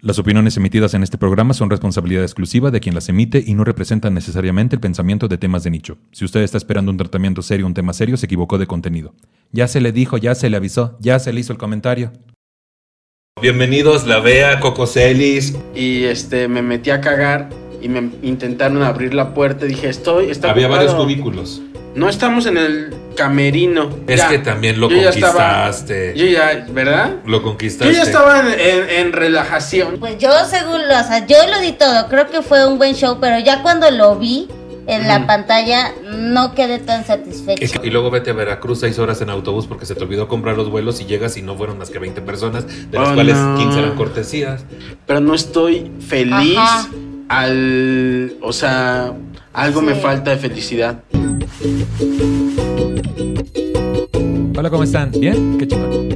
Las opiniones emitidas en este programa son responsabilidad exclusiva de quien las emite y no representan necesariamente el pensamiento de temas de nicho. Si usted está esperando un tratamiento serio, un tema serio, se equivocó de contenido. Ya se le dijo, ya se le avisó, ya se le hizo el comentario. Bienvenidos, la Bea, Coco Celis. Y este, me metí a cagar y me intentaron abrir la puerta. Dije, estoy. Está Había ocupado. varios cubículos. No estamos en el camerino. Es Ya. que también lo Yo ya estaba- conquistaste. yo ya, ¿verdad? Lo conquistaste. Yo ya estaba en, en- en relajación. Pues yo según, lo- o sea, yo lo di todo, creo que fue un buen show, pero ya cuando lo vi en la pantalla no quedé tan satisfecha. Y luego vete a Veracruz seis horas en autobús porque se te olvidó comprar los vuelos y llegas y no fueron más que 20 personas, de las Oh, cuales no. 15 eran cortesías. Pero no estoy feliz Ajá. al. O sea, algo me falta de felicidad. Hola, ¿cómo están? ¿Bien? Qué chingón.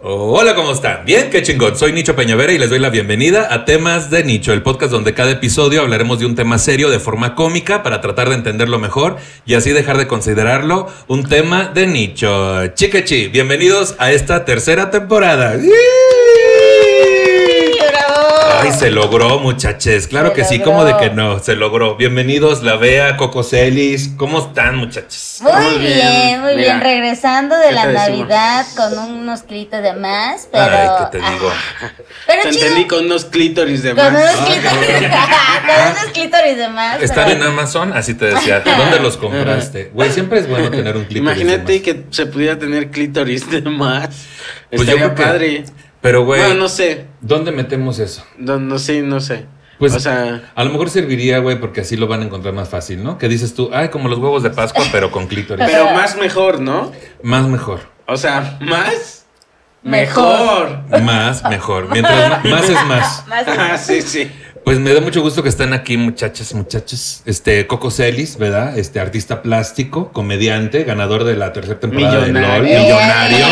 Hola, ¿cómo están? Bien, qué chingón. Soy Nicho Peñavera y les doy la bienvenida a Temas de Nicho, el podcast donde cada episodio hablaremos de un tema serio de forma cómica para tratar de entenderlo mejor y así dejar de considerarlo un tema de nicho. Chiquechi, bienvenidos a esta tercera temporada. Ay, se logró, muchaches. Claro Se que sí. ¿cómo de que no? Se logró. Bienvenidos, la Bea, Coco Celis. ¿Cómo están, muchachos? Muy Estamos bien, bien. muy Mira, bien. Regresando de ¿qué la? Navidad con unos kilitos de más, pero. Ay, ¿qué te digo? ah, pero Te chido. entendí con unos clítoris de Con más. unos clítoris, con unos clítoris de más. Están pero- en Amazon, así te decía. ¿Dónde los compraste? Güey, siempre es bueno tener un clip. Imagínate que se pudiera tener clítoris de más. Pues yo Estaría que- padre. Pero, güey, Bueno, no sé. ¿dónde metemos eso? No, no sé, no sé. Pues, o sea, a lo mejor serviría, güey, porque así lo van a encontrar más fácil, ¿no? Que dices tú, ay, como los huevos de Pascua, pero con clítoris. pero más mejor, ¿no? Más mejor. O sea, más Mejor. mejor. Más mejor. Mientras ma- más es más. Más- Ah, sí, sí. Pues me da mucho gusto que están aquí, muchachas, muchachos. Este, Coco Celis, ¿verdad? Este, artista plástico, comediante, ganador de la tercera temporada de Millonario. LOL, Eh, millonario.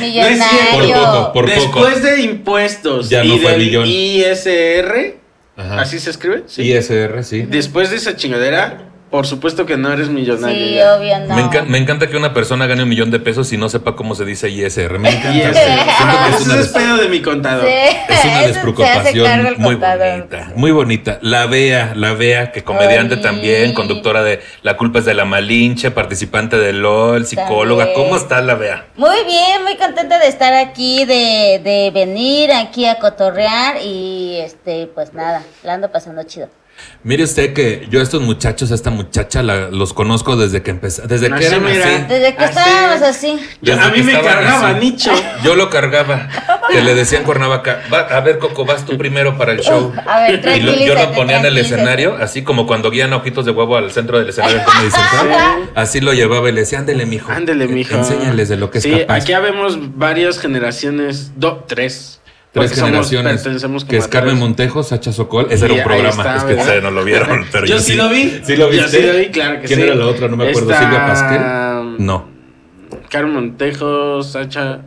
Millonario. Por poco, por Después poco. de impuestos Ya no y fue del billón. ISR, Ajá. ¿así se escribe? ISR, sí. Después de esa chingadera, por supuesto que no eres millonario. Sí, ya. obvio, no. Me, enca- me encanta que una persona gane un millón de pesos y no sepa cómo se dice ISR. Me encanta. ISR. Siento que es una, pedo de mi contador. Sí. es una despreocupación muy contador. bonita. Muy bonita. La Bea, la Bea, que comediante Ay. también, conductora de La culpa es de la Malinche, participante de LOL, psicóloga. También. ¿Cómo está la Bea? Muy bien, muy contenta de estar aquí, de, de venir aquí a cotorrear y este, pues nada, la ando pasando chido. Mire usted que yo a estos muchachos, a esta muchacha, la- los conozco desde que empecé, desde que eran mira. así. Desde que Así. estábamos así. Desde a mí me cargaba así. Nicho. Yo lo cargaba. Que le decían Cuernavaca, "Va, a ver, Coco, vas tú primero para el show. A ver, Y lo- yo lo ponía en el escenario, así como cuando guían a ojitos de huevo al centro del escenario Central. Así lo llevaba y le decía, ándele, mijo. Ándele, mijo. Enséñales de lo que es capaz. aquí habemos varias generaciones, do, tres. Tres somos- generaciones. que es Carmen. Montejo, Sacha Sokol. Ese era un programa. está, es que ustedes no lo vieron. Pero yo, sí lo vi. ¿Sí lo viste? Yo sí lo vi, claro que ¿Quién sí. era la otra? No me acuerdo. Esta- ¿Silvia Pasquel? No. Carmen Montejo, Sacha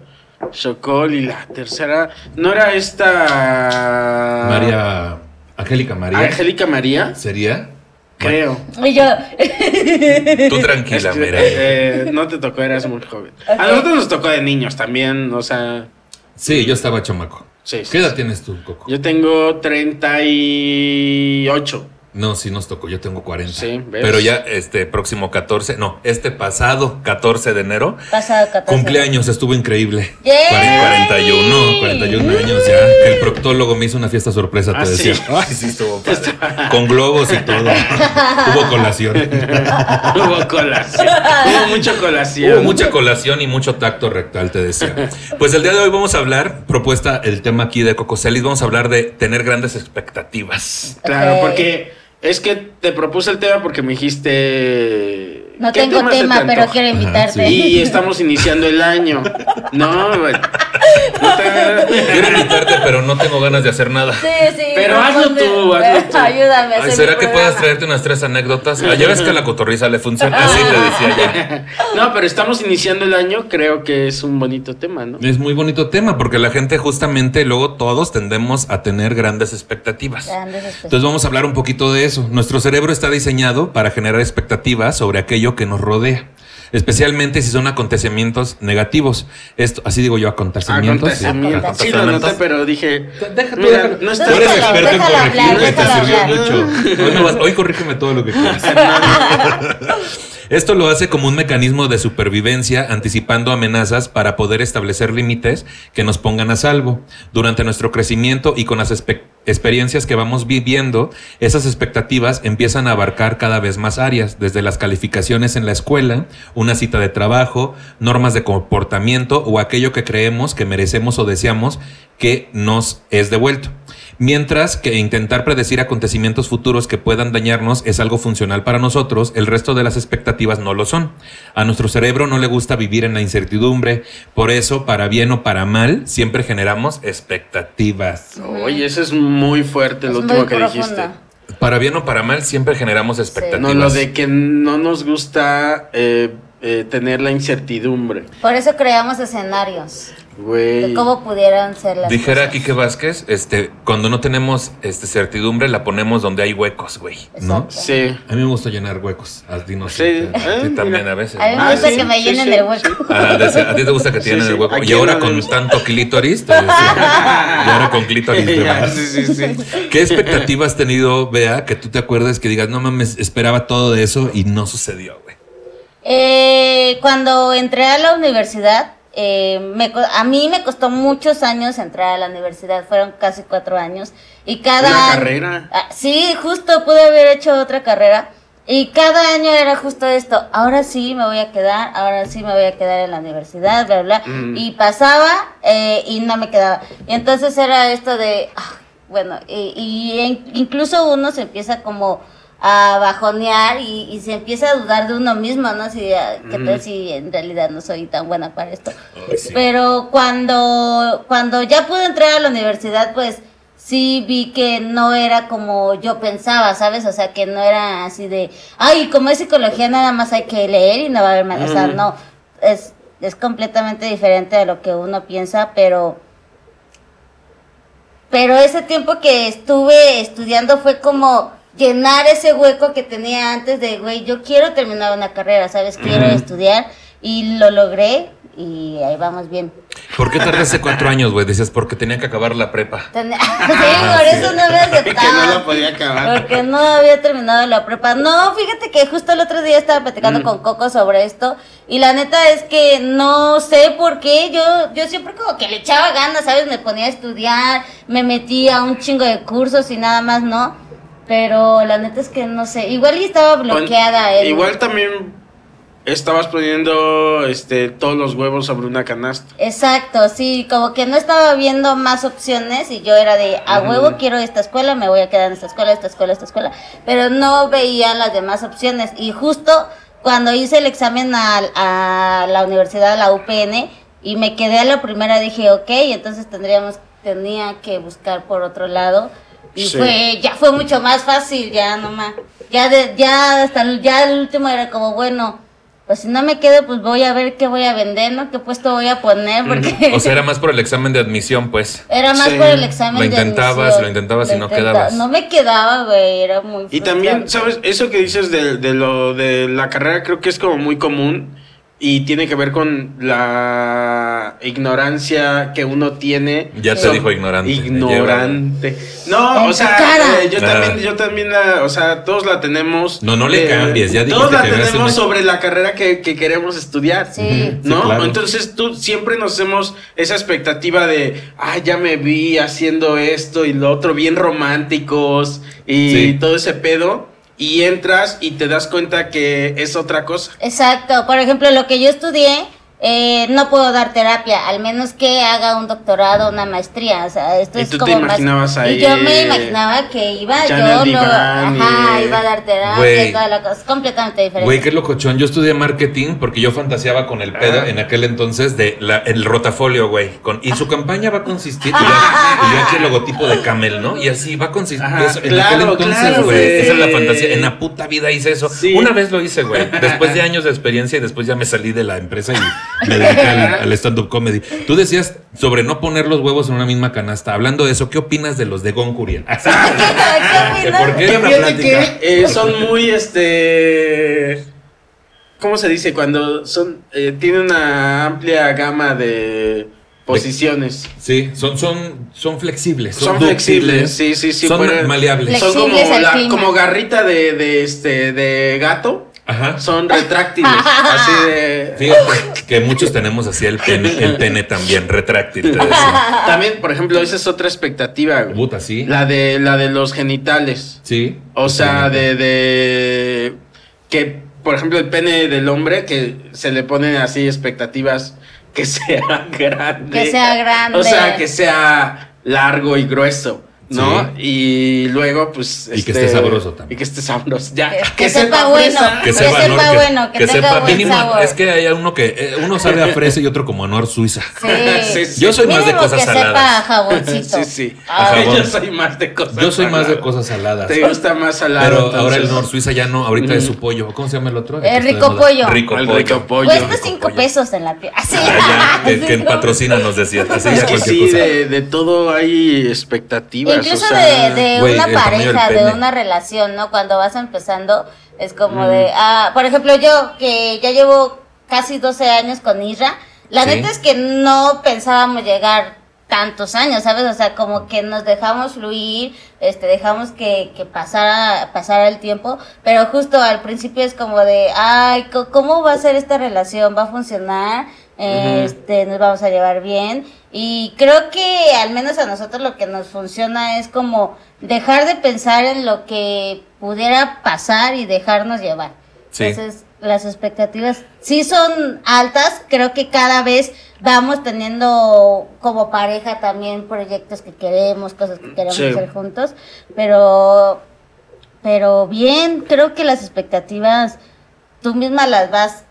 Chocol y la tercera. ¿No era esta. María. Angélica María. Angélica María? ¿Sería? Creo. Y yo, Tú tranquila, Es que, mira. eh, no te tocó, eras muy joven. A nosotros nos tocó de niños también, o sea. Sí, yo estaba chamaco. Sí, sí, ¿Qué edad sí. tienes tú, Coco? Yo tengo 38. No, sí nos tocó, yo tengo 40. Sí, ¿ves? Pero ya este próximo 14, no, este pasado 14 de enero, pasado 14. cumpleaños, estuvo increíble. ¡Yay! Cuaren- 41, 41 años ya. El proctólogo me hizo una fiesta sorpresa, te Ah, decía. ¿sí? Ay, sí, estuvo padre. Con globos y todo. Hubo colación. Hubo colación. Hubo mucha colación. Hubo mucha colación y mucho tacto rectal, te decía. Pues el día de hoy vamos a hablar, propuesta el tema aquí de Coco Celis, vamos a hablar de tener grandes expectativas. Claro, porque es que te propuse el tema porque me dijiste No ¿qué tengo tema te pero quiero invitarte. Y estamos iniciando el año. No, güey. No te- Quiero invitarte, pero no tengo ganas de hacer nada. Sí, sí. Pero hazlo tú, hazlo tú. Ayúdame. Ay, ¿Será que puedas traerte unas tres anécdotas? Ah, ya ves que a la cotorriza le funciona. Así te decía ya. No, pero estamos iniciando el año, creo que es un bonito tema, ¿no? Es muy bonito tema porque la gente justamente luego todos tendemos a tener grandes expectativas. Grandes expectativas. Entonces vamos a hablar un poquito de eso. Nuestro cerebro está diseñado para generar expectativas sobre aquello que nos rodea, especialmente si son acontecimientos negativos. Esto, así digo yo, acontecimientos. Acontecimiento. Sí, lo noté, pero dije. Deja tú, Mira, no está. Tú eres Déjalo, experto en corregir, güey, te déjalo sirvió mucho. Hoy, no vas- hoy corrígeme todo lo que quieras. Esto lo hace como un mecanismo de supervivencia, anticipando amenazas para poder establecer límites que nos pongan a salvo. Durante nuestro crecimiento y con las espe- experiencias que vamos viviendo, esas expectativas empiezan a abarcar cada vez más áreas, desde las calificaciones en la escuela, una cita de trabajo, normas de comportamiento o aquello que creemos que merecemos o deseamos que nos es devuelto. Mientras que intentar predecir acontecimientos futuros que puedan dañarnos es algo funcional para nosotros, el resto de las expectativas no lo son. A nuestro cerebro no le gusta vivir en la incertidumbre, por eso, para bien o para mal, siempre generamos expectativas. Oye, eso es muy fuerte Es lo último que dijiste. Para bien o para mal, siempre generamos expectativas. No, lo de que no nos gusta eh, eh, tener la incertidumbre. Por eso creamos escenarios Güey. cómo pudieran ser las Dijera cosas. Quique Vázquez, este, cuando no tenemos este, certidumbre, la ponemos donde hay huecos, güey. ¿No? Sí. A mí me gusta llenar huecos. A ti no Sí. sé. A ti Ah, también a veces. A mí me. Ah, gusta sí, que me llenen sí, el hueco. Ah, a ti te gusta que te Sí, llenen sí. el hueco. ¿A Y ahora no con tanto clítoris. te y ahora con clítoris. de Ya, más. sí, sí, sí. ¿Qué expectativas has tenido, Bea, que tú te acuerdas que digas, no mames, esperaba todo de eso y no sucedió, güey? Eh, cuando entré a la universidad, eh, me a mí me costó muchos años entrar a la universidad, fueron casi cuatro años. Y cada Una año- carrera. Ah, sí, justo pude haber hecho otra carrera. Y cada año era justo esto. Ahora sí me voy a quedar, ahora sí me voy a quedar en la universidad, bla, bla. Mm. Y pasaba eh, y no me quedaba. Y entonces era esto de, ah, bueno, y, y incluso uno se empieza como a bajonear y, y se empieza a dudar de uno mismo, ¿no? Si, ah, ¿Qué tal si en realidad no soy tan buena para esto? Sí. Pero cuando, cuando ya pude entrar a la universidad, pues sí vi que no era como yo pensaba, ¿sabes? O sea, que no era así de, ay, como es psicología, nada más hay que leer y no va a haber más. O sea, no, es, es completamente diferente a lo que uno piensa, pero... Pero ese tiempo que estuve estudiando fue como llenar ese hueco que tenía antes de, güey, yo quiero terminar una carrera, ¿sabes? Quiero estudiar y lo logré y ahí vamos bien. ¿Por qué tardaste cuatro años, güey? Decías, porque tenía que acabar la prepa. Ten- sí, por eso no me Que no la aceptaban. podía acabar. Porque no había terminado la prepa. No, fíjate que justo el otro día estaba platicando Mm. con Coco sobre esto. Y la neta es que no sé por qué. Yo, yo siempre como que le echaba ganas, ¿sabes? Me ponía a estudiar, me metía a un chingo de cursos y nada más, ¿no? Pero la neta es que no sé. Igual y estaba bloqueada. El- Igual también estabas poniendo este todos los huevos sobre una canasta. Exacto, sí, como que no estaba viendo más opciones y yo era de a huevo quiero esta escuela, me voy a quedar en esta escuela, esta escuela, esta escuela, pero no veía las demás opciones y justo cuando hice el examen a, a la universidad, a la UPN, y me quedé a la primera dije, ok, entonces tendríamos, tenía que buscar por otro lado y Sí. fue, ya fue mucho más fácil, ya nomás, ya de, ya hasta el, ya el último era como bueno. Pues si no me quedo, pues voy a ver qué voy a vender, ¿no? ¿Qué puesto voy a poner? Porque O sea, era más por el examen de admisión, pues. era más Sí. por el examen Lo de intentabas, admisión. lo intentabas y no quedabas. No me quedaba, güey, era muy Y también. ¿sabes? Eso que dices de, de lo de la carrera creo que es como muy común y tiene que ver con la ignorancia que uno tiene. Ya te So- dijo ignorante. Ignorante. No, o sea, cara. eh, yo Ah. también, yo también la, o sea, todos la tenemos. No, no le eh, cambies, ya Todos dijiste la tenemos sobre la carrera que, que queremos estudiar. Sí. ¿No? claro. Entonces tú siempre nos hacemos esa expectativa de, ah, ya me vi haciendo esto y lo otro, bien románticos y Sí. todo ese pedo. Y entras y te das cuenta que es otra cosa. Exacto, por ejemplo, lo que yo estudié eh, no puedo dar terapia, al menos que haga un doctorado, una maestría. O sea, esto ¿Y es tú te como más- imaginabas ahí, Y yo me eh, imaginaba que iba yo, lo, y ajá, iba a dar terapia, y toda la cosa, es completamente diferente. Güey, qué locochón. Yo estudié marketing porque yo fantaseaba con el pedo Ah. en aquel entonces de la- el rotafolio, güey. Con, y su campaña va a consistir. Y yo, yo aquí el logotipo de Camel, ¿no? Y así va a consistir. Ajá, eso, en claro, aquel entonces, claro, güey. güey. Esa es la fantasía. En la puta vida hice eso. Sí. Una vez lo hice, güey. Después de años de experiencia y después ya me salí de la empresa y me dediqué al, al stand-up comedy. Tú decías sobre no poner los huevos en una misma canasta. Hablando de eso, ¿qué opinas de los de Goncuriel? ¿Qué opinas? ¿Por qué? Que fíjate eh, son muy este ¿cómo se dice? cuando son eh, tiene una amplia gama de posiciones. Sí, son, son, son flexibles. Son flexibles, sí, sí, sí, Son pueden- maleables. Son como la, como garrita de, de este de gato, Ajá. son retráctiles, así de Fíjate que muchos tenemos así el pene, el pene también, retráctil. También, por ejemplo, esa es otra expectativa, güey. Puta, sí. La de la de los genitales. Sí. O sea, de, de que, por ejemplo, el pene del hombre, que se le ponen así expectativas que sea grande. Que sea grande. O sea, que sea largo y grueso, ¿no? Y luego, pues. Y que esté sabroso también. Y que esté sabroso. Ya. Que- que sepa bueno. fresa. Que sepa Anuar, bueno, que tenga buen mínimo. sabor. Es que hay uno que eh, uno sabe a fresa y otro como Anuar Suiza. Sí. Sí, Yo soy más de Mínimo cosas que sepa a saladas. jaboncito. Sí, sí. Ah, A jabón. Yo soy más de cosas Yo soy más de saladas. cosas saladas. Te gusta más salado. Pero ahora el entonces. Nor Suiza ya no, ahorita es su pollo. ¿Cómo se llama el otro? El que Eh, rico pollo. Rico El pollo. rico pollo. Cuesta cinco pollo. pesos en la piel. Así. Ah, que, que patrocina nos decías. Así Es ya que cualquier sí, cosa. de, de todo hay expectativas. Incluso de, una pareja, de una relación, ¿no? Cuando vas empezando, es como de, ah, por ejemplo, yo que ya llevo casi 12 años con Isra, la Sí. neta es que no pensábamos llegar tantos años, ¿sabes? O sea, como que nos dejamos fluir, este, dejamos que, que pasara, pasara el tiempo, pero justo al principio es como de, ay, ¿cómo va a ser esta relación? ¿Va a funcionar? Este, nos vamos a llevar bien. Y creo que al menos a nosotros lo que nos funciona es como dejar de pensar en lo que pudiera pasar y dejarnos llevar. Sí. Entonces, las expectativas sí son altas. Creo que cada vez vamos teniendo como pareja también proyectos que queremos, cosas que queremos Sí. hacer juntos. Pero, pero bien, creo que las expectativas tú misma las vas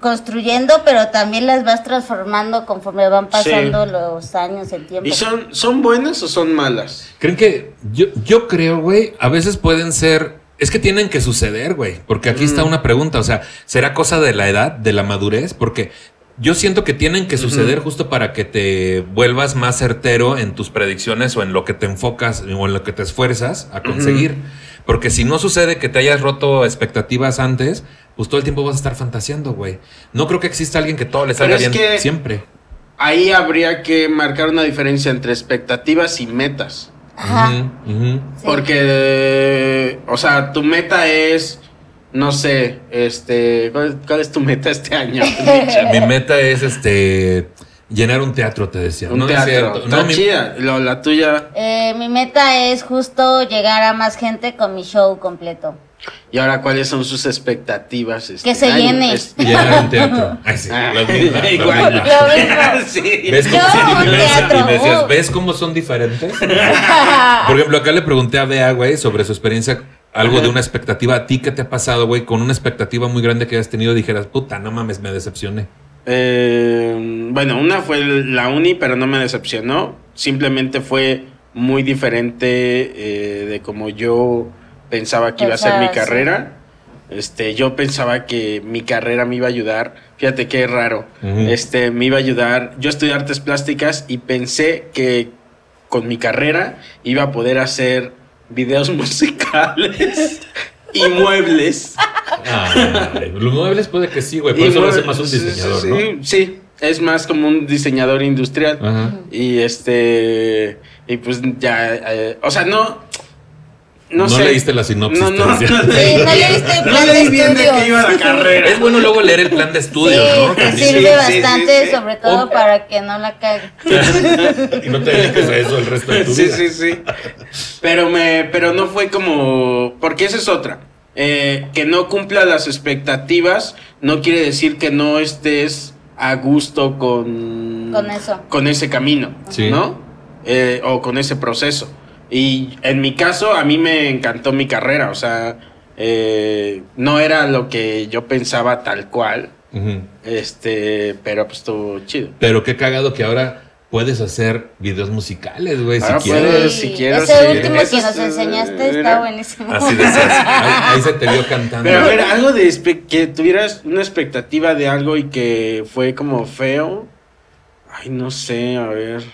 construyendo, pero también las vas transformando conforme van pasando los años, el tiempo. ¿Y son, son buenas o son malas? ¿Creen que yo, yo creo, güey, a veces pueden ser... Es que tienen que suceder, güey. Porque aquí está una pregunta. O sea, ¿será cosa de la edad, de la madurez? Porque yo siento que tienen que suceder justo para que te vuelvas más certero en tus predicciones o en lo que te enfocas o en lo que te esfuerzas a conseguir. Porque si no sucede que te hayas roto expectativas antes, pues todo el tiempo vas a estar fantaseando, güey. No creo que exista alguien que todo le salga bien que- siempre. Ahí habría que marcar una diferencia entre expectativas y metas. Ajá. Porque, o sea, tu meta es, no sé, este, ¿cuál, cuál es tu meta este año? Mi meta es este llenar un teatro, te decía. Un no es teatro. cierto. Está No, mi- chida. La tuya. Eh, mi meta es justo llegar a más gente con mi show completo. Y ahora, ¿cuáles son sus expectativas? este Que se año? llene. Es- llenar un teatro. Ay, sí, Ah, lo mismo, lo igual. mismo. Lo mismo. Sí. ¿Ves cómo, Yo, un decías- teatro, y me decías. ¿ves cómo son diferentes? Por ejemplo, acá le pregunté a Bea, güey, sobre su experiencia, algo Ajá. de una expectativa. ¿A ti qué te ha pasado, güey? Con una expectativa muy grande que hayas tenido, dijeras, puta, no mames, me decepcioné. Eh, bueno, una fue la uni, pero no me decepcionó. Simplemente fue muy diferente eh, de como yo pensaba que iba a ser mi carrera. Este, yo pensaba que mi carrera me iba a ayudar. Fíjate qué raro. Este, me iba a ayudar. Yo estudié artes plásticas y pensé que con mi carrera iba a poder hacer videos musicales y muebles. Ay, los muebles puede que sí, güey, Y por eso lo hace más un diseñador, sí, ¿no? sí, sí, es más como un diseñador industrial. Ajá. Y este. Y pues ya. eh, o sea, no. No, No sé. leíste la sinopsis, No, no, no Sí, leí, no leíste el no plan de leí bien de estudios. qué iba la carrera. Es bueno luego leer el plan de estudio, sí, ¿no? te sirve Sí, sí, bastante, sí. sobre todo O- para que no la cague. y no te dediques a eso el resto de tu Sí, vida. sí, sí. Pero me, pero no fue como. Porque esa es otra. Eh, que no cumpla las expectativas no quiere decir que no estés a gusto con, Con eso. con ese camino, Sí. ¿no? Eh, o con ese proceso. Y en mi caso, a mí me encantó mi carrera, o sea, eh, no era lo que yo pensaba tal cual, este, pero pues estuvo chido. Pero qué cagado que ahora puedes hacer videos musicales, güey, si Ahora quieres. puedes. si quiero, Ese sí. último que nos enseñaste está mira. buenísimo. Así. Ahí, ahí se te vio cantando. Pero a ver, algo de que tuvieras una expectativa de algo y que fue como feo. Ay, no sé, a ver.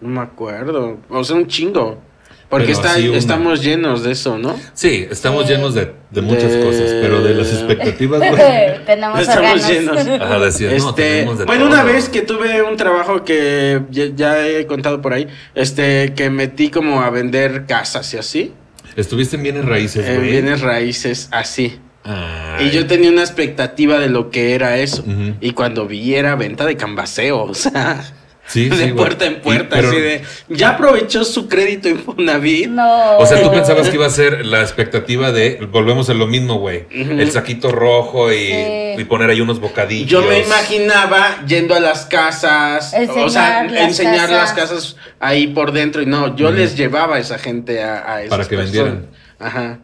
No me acuerdo. O sea, un chingo. Porque está, estamos llenos de eso, ¿no? Sí, estamos Sí. llenos de, de muchas De- cosas, pero de las expectativas, güey. Tenemos Estamos órganos. llenos. Ajá, no, Este, tenemos de bueno, todo. una vez que tuve un trabajo que ya, ya he contado por ahí, este, que metí como a vender casas y así, Estuviste en bienes raíces, en bienes raíces, así. Ay. Y yo tenía una expectativa de lo que era eso. Y cuando vi era venta de cambaseo, o sea, Sí, de sí, güey. puerta en Y- puerta, pero- así de, ya aprovechó su crédito Infonavit. No. O sea, tú pensabas que iba a ser la expectativa de, volvemos a lo mismo, güey. El saquito rojo y, Sí. y poner ahí unos bocadillos. Yo me imaginaba yendo a las casas, o sea, Enseñar las enseñar las casas. ahí por dentro y no, yo les llevaba a esa gente a, a esas Para que personas. vendieran. Ajá.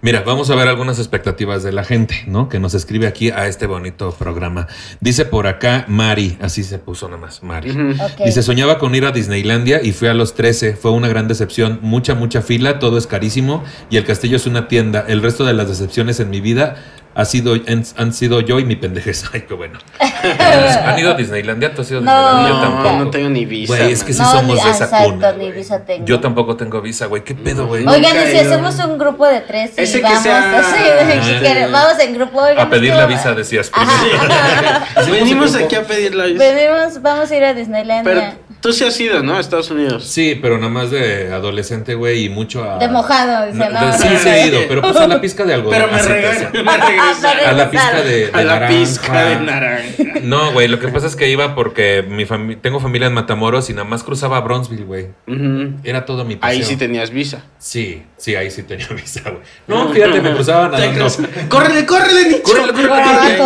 Mira, vamos a ver algunas expectativas de la gente, ¿no? Que nos escribe aquí a este bonito programa. Dice por acá Mari, así se puso nada más, Mari. Ujú. Ok. Dice, soñaba con ir a Disneylandia y fui a los 13. Fue una gran decepción. Mucha, mucha fila, todo es carísimo y el castillo es una tienda. El resto de las decepciones en mi vida ha sido, han, han sido yo y mi pendejez. Ay, qué bueno. ¿Han ido a Disneylandia? ¿Tú has ido a No. Disneylandia? Yo No, tampoco. no tengo ni visa. Güey, es que sí No, somos ni- de esa exacto, cuna. ni visa tengo. Yo tampoco tengo visa, güey. ¿Qué pedo, güey? Oigan, y si hacemos un grupo de tres y Ese que vamos, sea- así, Ah. que vamos en grupo. oigan, A pedir que- la visa, decías. Venimos aquí a pedir la visa. Venimos, vamos a ir a Disneylandia. Pero tú sí has ido, ¿no? A Estados Unidos. Sí, pero nada más de adolescente, güey, y mucho a... De mojado, dice, no, sí, no, sí he ido, pero pues a la pizca de algodón. Pero me regreso. Me. A la pizca de, de A la naranja. pizca de naranja. No, güey, lo que pasa es que iba porque mi fami- tengo familia en Matamoros y nada más cruzaba a Bronzeville, güey. Era todo mi paseo. Ahí sí tenías visa. Sí, sí, ahí sí tenía visa, güey. No, fíjate, me cruzaba Te nadando. cruz- Córrele, córrele, Nicho. Córrele, córrele,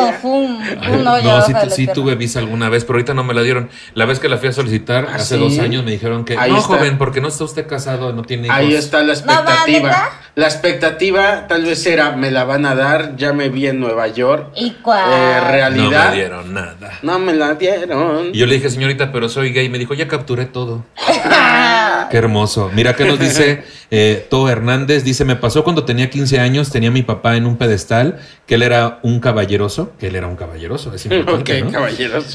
hoyo no, sí, tuve visa alguna vez, pero ahorita no me la dieron. La vez que la fui a solicitar, ¿Ah, hace sí? dos años, me dijeron que Ahí no, está. joven, porque no está usted casado, no tiene hijos. Ahí está la No, va, expectativa. la expectativa tal vez era, me la van a dar, ya me vi en Nueva York. ¿Y cuál? Eh, No realidad. me dieron nada. No me la dieron. Y yo le dije, señorita, pero soy gay. Me dijo, ya capturé todo. Qué hermoso. Mira, ¿qué nos dice eh, To Hernández? Dice, me pasó cuando tenía 15 años, tenía a mi papá en un pedestal, que él era un caballeroso, que él era un caballeroso, es importante.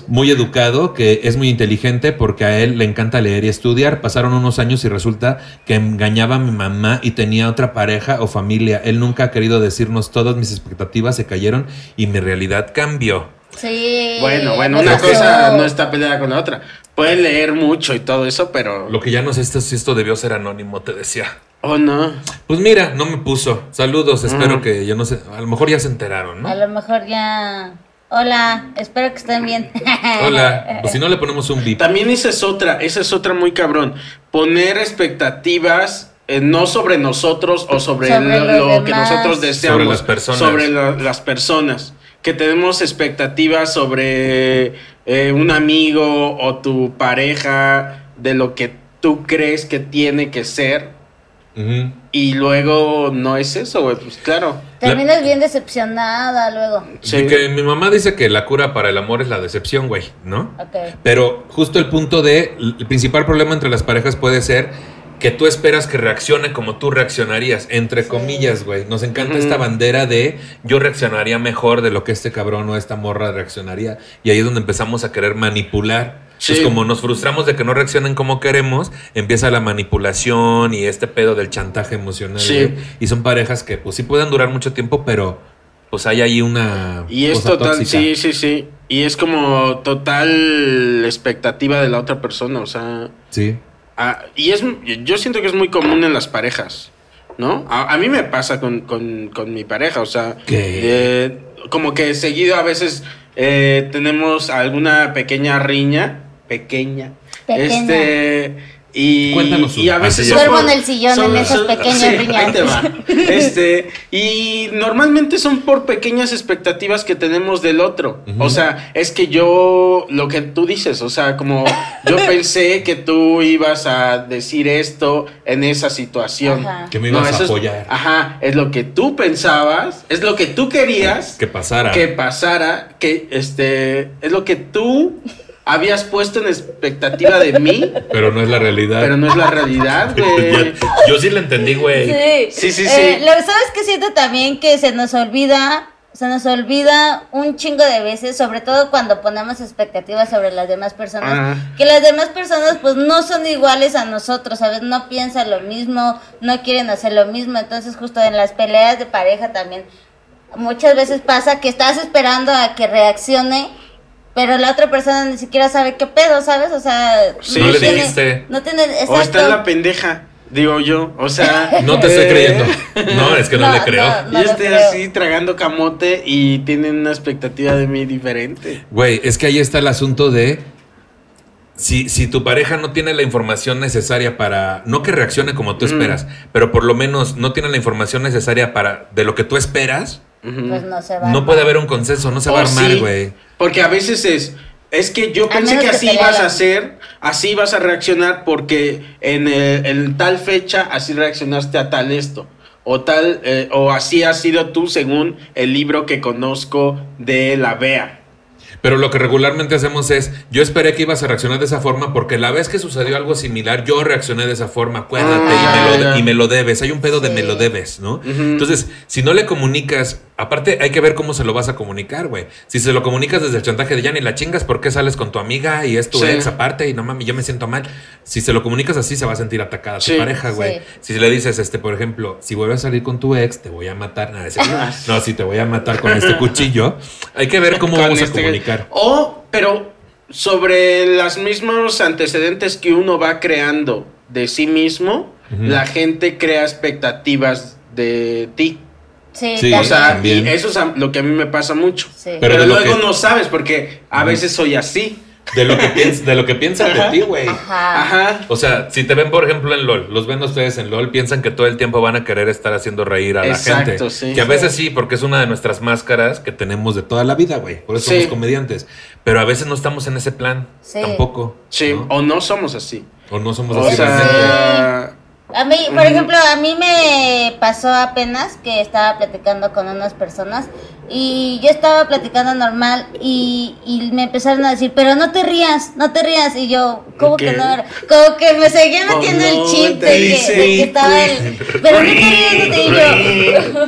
Muy educado, que es muy inteligente porque a él le encanta leer y estudiar. Pasaron unos años y resulta que engañaba a mi mamá y tenía otra pareja o familia. Él nunca ha querido decirnos todas mis expectativas se cayeron y mi realidad cambió. Sí. Bueno, bueno, una cosa no está peleada con la otra. Pueden leer mucho y todo eso, pero. Lo que ya no sé es si esto debió ser anónimo, te decía. Oh, no. Pues mira, no me puso. Saludos, espero Ujú. que yo no sé, a lo mejor ya se enteraron, A ¿no? lo mejor ya. Hola, espero que estén bien. Hola, pues si no le ponemos un bip. También esa es otra, esa es otra muy cabrón. Poner expectativas eh, no sobre nosotros o sobre, Sobre lo, que nosotros deseamos. Sobre las personas. Sobre la- las personas. Que tenemos expectativas sobre eh, un amigo o tu pareja, de lo que tú crees que tiene que ser. Y luego no es eso, güey. Pues claro. Terminas bien decepcionada luego. Sí. Y que mi mamá dice que la cura para el amor es la decepción, güey, ¿no? Ok. Pero justo el punto de, el principal problema entre las parejas puede ser que tú esperas que reaccione como tú reaccionarías, entre Sí. comillas, güey. Nos encanta esta bandera de yo reaccionaría mejor de lo que este cabrón o esta morra reaccionaría. Y ahí es donde empezamos a querer manipular. Sí. Entonces, como nos frustramos de que no reaccionen como queremos, empieza la manipulación y este pedo del chantaje emocional. Sí. güey. Y son parejas que, pues sí pueden durar mucho tiempo, pero pues hay ahí una. Y es cosa total, tóxica. sí, sí, sí. Y es como total expectativa de la otra persona, o sea. Sí. Ah, y es, yo siento que es muy común en las parejas, ¿no? A, a mí me pasa con, con- con mi pareja, o sea. ¿Qué? eh, como que seguido a veces eh, tenemos alguna pequeña riña, pequeña, Pequeña. este. Y, Cuéntanos y a veces son. Duermo por- en el sillón en esos pequeños sí, ahí riñones. te va. Este, y normalmente son por pequeñas expectativas que tenemos del otro. O sea, es que yo, lo que tú dices, o sea, como yo pensé que tú ibas a decir esto en esa situación. Ajá. Que me ibas a es- apoyar. ajá, es lo que tú pensabas, es lo que tú querías Que pasara. que pasara, que este, es lo que tú habías puesto en expectativa de mí, Pero no es la realidad. pero no es la realidad, güey. Yo sí la entendí, güey. Sí, Sí, sí, Eh, sí. lo sabes que siento también que se nos olvida, se nos olvida un chingo de veces, sobre todo cuando ponemos expectativas sobre las demás personas, Ah. que las demás personas pues no son iguales a nosotros, ¿sabes? No piensan lo mismo, no quieren hacer lo mismo, entonces justo en las peleas de pareja también muchas veces pasa que estás esperando a que reaccione. Pero la otra persona ni siquiera sabe qué pedo, ¿sabes? O sea, Sí, No le tiene- dijiste. No tiene, O está en la pendeja, digo yo. O sea. No te estoy creyendo. No, es que no, No, le creo. no. Yo estoy creo. así tragando camote y tienen una expectativa de mí diferente. Güey, es que ahí está el asunto de. Si, si tu pareja no tiene la información necesaria para. No que reaccione como tú Mm. esperas, pero por lo menos no tiene la información necesaria para. de lo que tú esperas, Pues no se va. no puede haber un consenso, no se va a O armar, sí, güey. Porque a veces es. Es que yo pensé que así ibas a hacer, así vas a reaccionar porque en, el- en tal fecha así reaccionaste a tal esto. O tal, eh, o así has sido tú según el libro que conozco de la Bea. Pero lo que regularmente hacemos es, yo esperé que ibas a reaccionar de esa forma porque la vez que sucedió algo similar, yo reaccioné de esa forma, acuérdate, Ah, y, me lo, ya. y me lo debes, hay un pedo de me lo debes, ¿no? Entonces, si no le comunicas, aparte hay que ver cómo se lo vas a comunicar, güey. Si se lo comunicas desde el chantaje de ya ni la chingas, ¿por qué sales con tu amiga y es tu Sí. ex aparte y no mami, yo me siento mal? Si se lo comunicas así, se va a sentir atacada Sí. tu pareja, güey. Sí. Si le dices, este, por ejemplo, si vuelves a salir con tu ex, te voy a matar. Nada, es cierto. no, si te voy a matar con este cuchillo, hay que ver cómo Con vamos este- a comunicar. O, pero sobre los mismos antecedentes que uno va creando de sí mismo, la gente crea expectativas de ti. Sí, Sí, O también. sea, también. y eso es lo que a mí me pasa mucho. Sí. Pero Pero, luego que- no sabes porque a veces soy así. De lo que piensas, de lo que piensan de ti, güey. Ajá. Ajá. O sea, si te ven, por ejemplo, en LOL, los ven ustedes en LOL, piensan que todo el tiempo van a querer estar haciendo reír a Exacto, la gente. sí. Que a veces sí, porque es una de nuestras máscaras que tenemos de toda la vida, güey. Por eso Sí. somos comediantes. Pero a veces no estamos en ese plan. Sí. Tampoco. Sí, ¿no? o no somos así. O no somos O así realmente. A mí, por ejemplo, a mí me pasó apenas que estaba platicando con unas personas y yo estaba platicando normal y, y me empezaron a decir, pero no te rías, no te rías. Y yo, ¿cómo que no? Como que me seguía Oh, metiendo no, el chip de que, de que estaba el... Pero no te rías, no te y yo...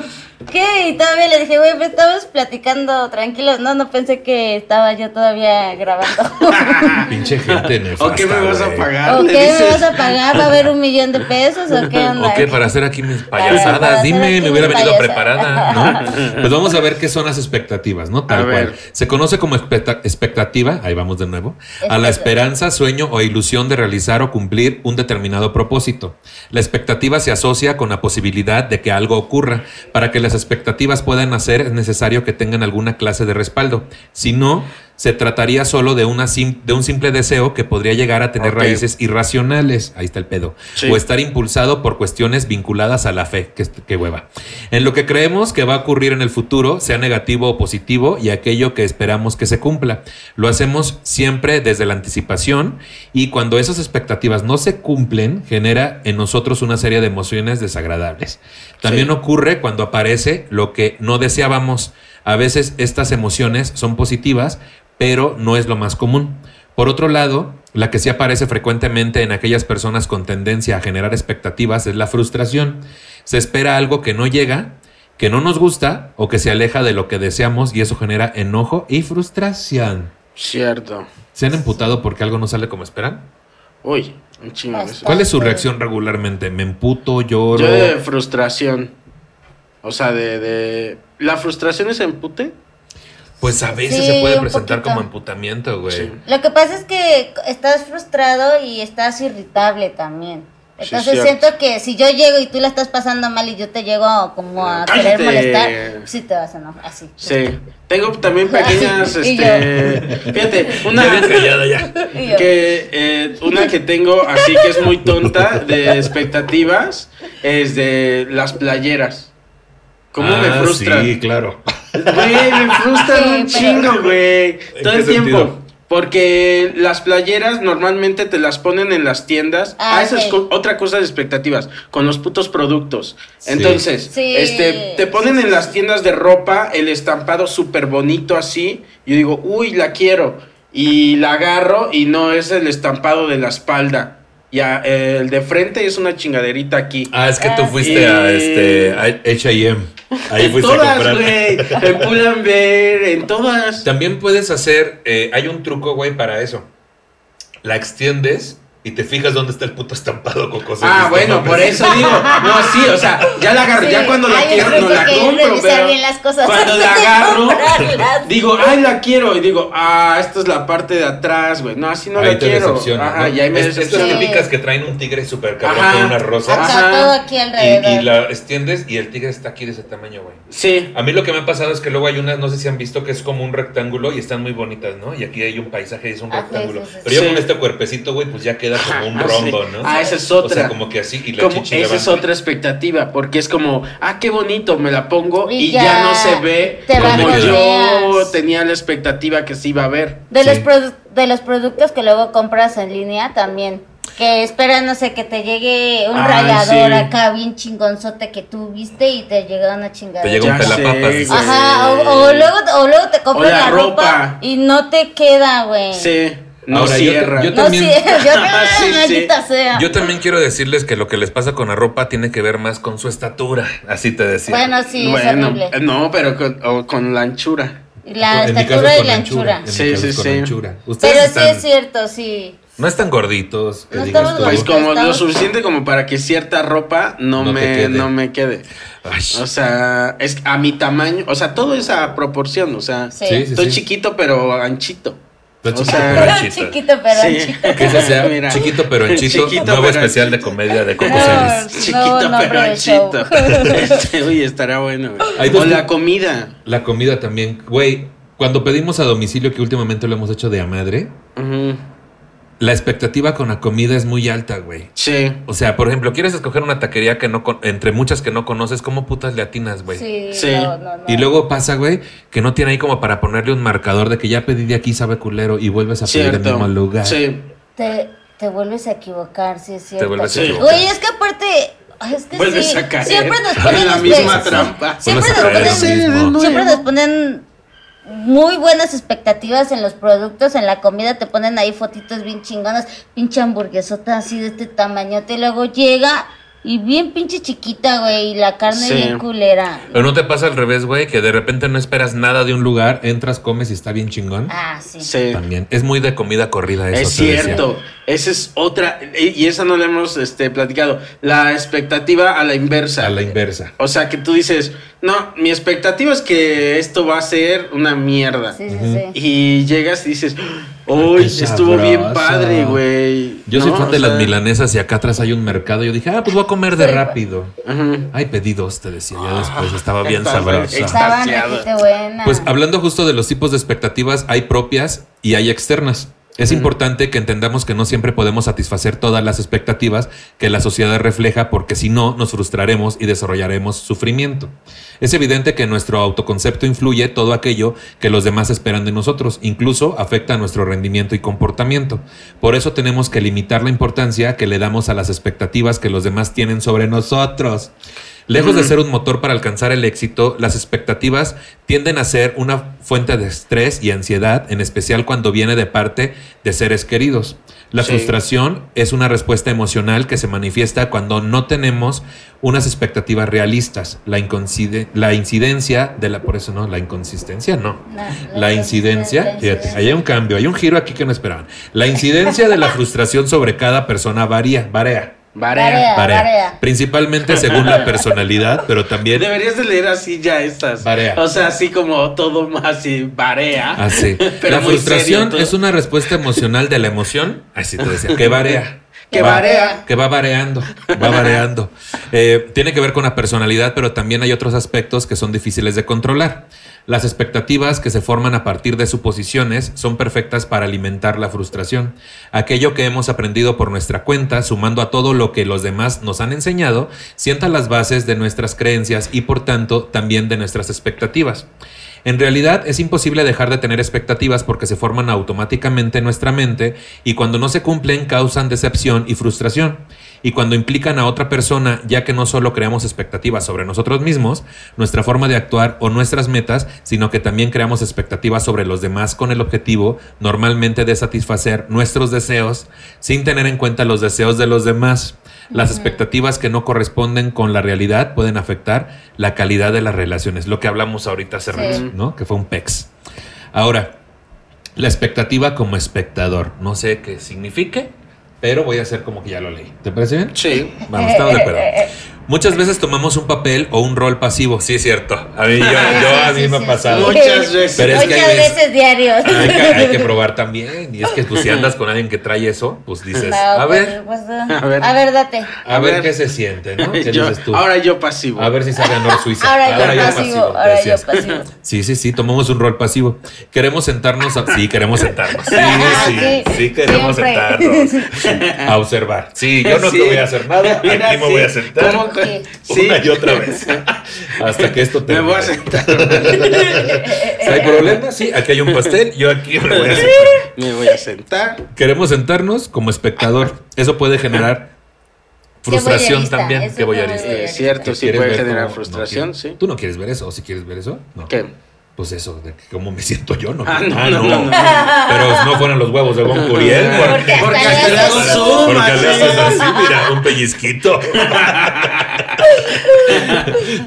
¿Qué? Y todavía le dije, güey, pues estabas platicando tranquilos. No, no pensé que estaba yo todavía grabando. Pinche gente nefasta, ¿O qué me vas a pagar? ¿O qué me vas a pagar? ¿Va a haber un millón de pesos o qué onda? ¿O qué? Para hacer aquí mis payasadas. para Dime, me hubiera venido preparada, ¿no? Pues vamos a ver qué son las expectativas, ¿no? Tal A cual. ver. Se conoce como expecta- expectativa, ahí vamos de nuevo, a la esperanza, sueño o ilusión de realizar o cumplir un determinado propósito. La expectativa se asocia con la posibilidad de que algo ocurra. Para que las expectativas puedan nacer es necesario que tengan alguna clase de respaldo. Si no, se trataría solo de, una sim- de un simple deseo que podría llegar a tener raíces irracionales. Ahí está el pedo. Sí. O estar impulsado por cuestiones vinculadas a la fe. Que, que hueva. En lo que creemos que va a ocurrir en el futuro, sea negativo o positivo, y aquello que esperamos que se cumpla. Lo hacemos siempre desde la anticipación y cuando esas expectativas no se cumplen, genera en nosotros una serie de emociones desagradables. También Sí. ocurre cuando aparece lo que no deseábamos. A veces estas emociones son positivas, pero no es lo más común. Por otro lado, la que sí aparece frecuentemente en aquellas personas con tendencia a generar expectativas es la frustración. Se espera algo que no llega, que no nos gusta o que se aleja de lo que deseamos y eso genera enojo y frustración. Cierto. ¿Se han emputado porque algo no sale como esperan? Uy, un chingo. ¿Cuál es su reacción regularmente? ¿Me emputo, lloro? Yo de frustración. O sea, de, de... ¿La frustración es empute? Pues a veces Sí, se puede presentar poquito. como emputamiento, güey. Sí. Lo que pasa es que estás frustrado y estás irritable también. Entonces siento que si yo llego y tú la estás pasando mal y yo te llego como a Cállate. querer molestar, sí te vas a enojar, así. Sí. Tengo también pequeñas, este, fíjate, una Ya que eh, una que tengo así que es muy tonta de expectativas es de las playeras. ¿Cómo me Ah, frustran? Sí, claro. Güey, me frustran Sí, un pero- chingo, güey. Todo el tiempo. sentido? Porque las playeras normalmente te las ponen en las tiendas. Ah, Ah, esa es co- otra cosa de expectativas. Con los putos productos. Sí. Entonces, Sí. este, te ponen en las tiendas de ropa el estampado súper bonito así. Yo digo, uy, la quiero. Y la agarro y no es el estampado de la espalda. Ya, eh, el de frente es una chingaderita aquí. Ah, es que tú Ah, fuiste a este a H&M. Ahí en fuiste a todas, comprar. güey. En Pull&Bear, en todas. También puedes hacer, eh, hay un truco, güey, para eso. La extiendes y te fijas dónde está el puto estampado con cosas. Ah, bueno, por eso digo. No, sí, o sea, ya la agarro. Sí, ya cuando la quiero, no la compro. Pero bien las cosas cuando la agarro, digo, ay, la quiero. Y digo, ah, esta es la parte de atrás, güey. No, así no ahí la te quiero. decepciona. Ajá, ¿no? y ahí me Es- Estas típicas que traen un tigre súper cabrón Ajá. con unas rosas. Ajá. todo aquí Y, alrededor. y la extiendes y el tigre está aquí de ese tamaño, güey. Sí. A mí lo que me ha pasado es que luego hay unas, no sé si han visto, que es como un rectángulo y están muy bonitas, ¿no? Y aquí hay un paisaje y es un Ah, rectángulo. sí, sí, Pero ya sí. con este cuerpecito, güey, pues ya queda como un Ah, rombo, sí. ¿no? Ah, esa es O otra. sea, como que así y la Como, chichi esa es otra expectativa, porque es como, ah, qué bonito, me la pongo y, Y ya, ya no se ve como yo tenía la expectativa que se iba a ver. De, Sí. los de los productos que luego compras en línea también. Que esperan, no sé, que te llegue un Ay, rallador sí. acá bien chingonzote que tú viste y te llega una chingada. Te llega un pelapapas. Ajá, o, o luego, o luego te compras O la la, ropa. ropa. y no te queda, güey. Sí, no Ahora, cierra. yo también- sí, yo Sí, sí. maldita sea. Yo también quiero decirles que lo que les pasa con la ropa tiene que ver más con su estatura. Así te decía. Bueno, sí, es bueno, horrible. eh, no, pero con, o con la anchura. La En estatura es y la anchura. En mi Sí, caso sí, es con sí. anchura. Ustedes Pero sí es cierto, sí. no están gorditos. No estamos. Pues Estamos- como lo suficiente como para que cierta ropa no, me, quede. no me quede. Ay, O sea, es a mi tamaño, o sea, todo es a proporción, o sea, Sí. Sí, sí, estoy sí. chiquito pero anchito. O chiquito, sea- pero anchito. Chiquito, pero Sí. anchito. Que ese sea Mira. chiquito pero anchito. Chiquito, nuevo pero especial de comedia de Coco No. Chiquito nombre pero anchito. Este, uy, estará bueno. güey. O la comida. La comida también. Güey, cuando pedimos a domicilio, que últimamente lo hemos hecho de a madre, Ujú. La expectativa con la comida es muy alta, güey. Sí. O sea, por ejemplo, quieres escoger una taquería que no con- entre muchas que no conoces, ¿cómo putas le atinas, güey? Sí, Sí. no, no, no. Y luego pasa, güey, que no tiene ahí como para ponerle un marcador de que ya pedí de aquí sabe culero y vuelves a pedir Cierto. el mismo lugar. Sí. Te, te vuelves a equivocar, sí es cierto. vuelves a equivocar. Oye, es que aparte. Es que Vuelves sí, a caer siempre nos en ponen la espe- misma sí, trampa. Siempre nos, en ponen, siempre nos ponen muy buenas expectativas en los productos, en la comida te ponen ahí fotitos bien chingonas, pinche hamburguesota así de este tamañote, y luego llega y bien pinche chiquita, güey, y la carne Sí. bien culera. Pero no te pasa al revés, güey, que de repente no esperas nada de un lugar, entras, comes y está bien chingón. Ah, sí. Sí. También. Es muy de comida corrida eso. Es decía. cierto. Esa es otra. Y esa no la hemos este, platicado. La expectativa a la inversa. A la inversa. O sea, que tú dices, no, mi expectativa es que esto va a ser una mierda. Sí, sí, sí. Y llegas y dices, uy, estuvo bien padre, güey. Yo soy fan O de las milanesas y acá atrás hay un mercado. Yo dije, ah, pues voy a comer de rápido. Ajá. Ay, pedí dos, te decía. Ya después estaba bien Estaba sabrosa. Estaban buenas. Pues hablando justo de los tipos de expectativas, hay propias y hay externas. Es importante que entendamos que no siempre podemos satisfacer todas las expectativas que la sociedad refleja porque si no nos frustraremos y desarrollaremos sufrimiento. Es evidente que nuestro autoconcepto influye todo aquello que los demás esperan de nosotros, incluso afecta a nuestro rendimiento y comportamiento. Por eso tenemos que limitar la importancia que le damos a las expectativas que los demás tienen sobre nosotros. Lejos de ser un motor para alcanzar el éxito, las expectativas tienden a ser una fuente de estrés y ansiedad, en especial cuando viene de parte de seres queridos. La Sí. frustración es una respuesta emocional que se manifiesta cuando no tenemos unas expectativas realistas. La, incidencia de la, por eso no, la inconsistencia no. La- La, la incidencia, fíjate, ahí hay un cambio, hay un giro aquí que no esperaban. La incidencia de la frustración sobre cada persona varía, varía. Varía. Varea. Principalmente según la personalidad, pero también Deberías de leer así ya estas. Barea. O sea, así como todo más y barea. así. Pero la frustración serio es una respuesta emocional de la emoción. Así te decía, que varía. Que Va-. Que va variando, va variando. Eh, tiene que ver con la personalidad, pero también hay otros aspectos que son difíciles de controlar. Las expectativas que se forman a partir de suposiciones son perfectas para alimentar la frustración. Aquello que hemos aprendido por nuestra cuenta, sumando a todo lo que los demás nos han enseñado, sienta las bases de nuestras creencias y por tanto también de nuestras expectativas. En realidad es imposible dejar de tener expectativas porque se forman automáticamente en nuestra mente y cuando no se cumplen causan decepción y frustración. Y cuando implican a otra persona, ya que no solo creamos expectativas sobre nosotros mismos, nuestra forma de actuar o nuestras metas, sino que también creamos expectativas sobre los demás con el objetivo normalmente de satisfacer nuestros deseos sin tener en cuenta los deseos de los demás. Las expectativas que no corresponden con la realidad pueden afectar la calidad de las relaciones, lo que hablamos ahorita hace Sí. rato, ¿no? Que fue un PEX. Ahora, la expectativa como espectador, no sé qué signifique, pero voy a hacer como que ya lo leí. ¿Te parece bien? Sí. Vamos, estamos de acuerdo. Muchas veces tomamos un papel o un rol pasivo. Sí, es cierto. A mí, yo, yo a mí Sí, me ha pasado. Muchas veces. Pero es que hay Muchas veces- veces diarios. Hay que, hay que probar también. Y es que pues, si andas con alguien que trae eso, pues dices, No, a pues, ver, pues, A ver. a ver, date. a A ver ver. qué se siente, ¿no? ¿Qué Yo- dices tú? ahora yo pasivo. A ver si sale Nor Suiza. Ahora yo pasivo, ahora yo pasivo. Sí, sí, sí, tomamos un rol pasivo. Queremos sentarnos a... Sí, queremos sentarnos. Sí, sí, Sí, sí, queremos siempre. sentarnos. A observar. Sí, yo no Sí. te voy a hacer nada. Aquí me voy a sentar. ¿Cómo que- Sí. Una y otra vez. Hasta que esto Me termine. voy a sentar. Si hay problema, sí, aquí hay un pastel, yo aquí me voy a sentar. Me voy a sentar. Queremos sentarnos como espectador. Eso puede generar frustración también. eso Qué es. Es cierto, ¿Que sí puede generar cómo- frustración, no sí. ¿Tú no quieres ver eso? ¿O si quieres ver eso? No. ¿Qué? Pues eso, de cómo me siento yo, ¿no? Ah, no, no, no, no. Pero no fueron los huevos de Bon Curiel. Porque Porque hasta le hago haces zoom. Porque le haces así, mira, un pellizquito.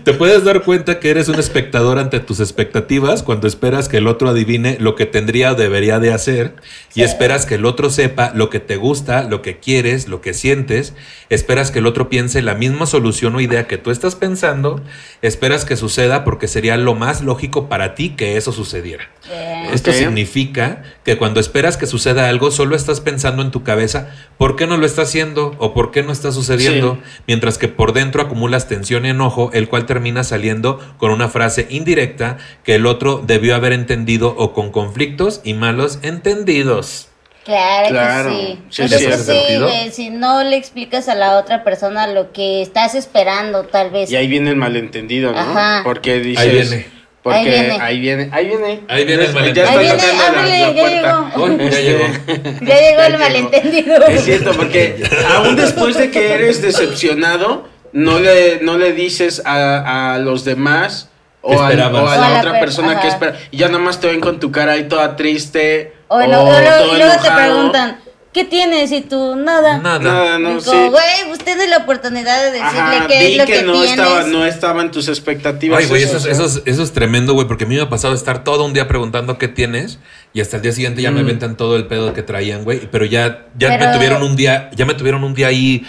Te puedes dar cuenta que eres un espectador ante tus expectativas cuando esperas que el otro adivine lo que tendría o debería de hacer y esperas que el otro sepa lo que te gusta, lo que quieres, lo que sientes, esperas que el otro piense la misma solución o idea que tú estás pensando, esperas que suceda porque sería lo más lógico para ti que eso sucediera. Esto significa que cuando esperas que suceda algo, solo estás pensando en tu cabeza por qué no lo está haciendo o por qué no está sucediendo, Sí. mientras que por dentro acumulas tensión y enojo, el cual termina saliendo con una frase indirecta que el otro debió haber entendido o con conflictos y malos entendidos. Claro, Claro, que sí. sí, Pues sí, si no le explicas a la otra persona lo que estás esperando, tal vez. Y ahí viene el malentendido, ¿no? Ajá. Porque dices. Ahí viene. Porque Ahí viene. ahí viene. Ahí viene. Ahí viene el Ya malentendido. está tocando la- ya llegó. Ya llegó. Ya llegó el llegó. malentendido. Es cierto, porque aún después de que eres decepcionado, no le, no le dices a, a los demás o, ¿Qué a, esperabas? o a O a la otra per- persona que espera. Y ya nada más te ven con tu cara ahí toda triste. O, O, lo- o luego- luego te enojado. preguntan, ¿qué tienes? Y tú, nada. Nada. Nada, no, Digo, sí. güey, usted tiene la oportunidad de decirle Ajá, qué vi es lo que, que, no, tienes. estaba, no estaba en tus expectativas. Ay, güey, eso, eso, es- eso, es- eso es tremendo, güey, porque a mí me ha pasado estar todo un día preguntando qué tienes y hasta el día siguiente ya me Mm. aventan todo el pedo que traían, güey, pero ya, ya me tuvieron un día, ya me tuvieron un día ahí,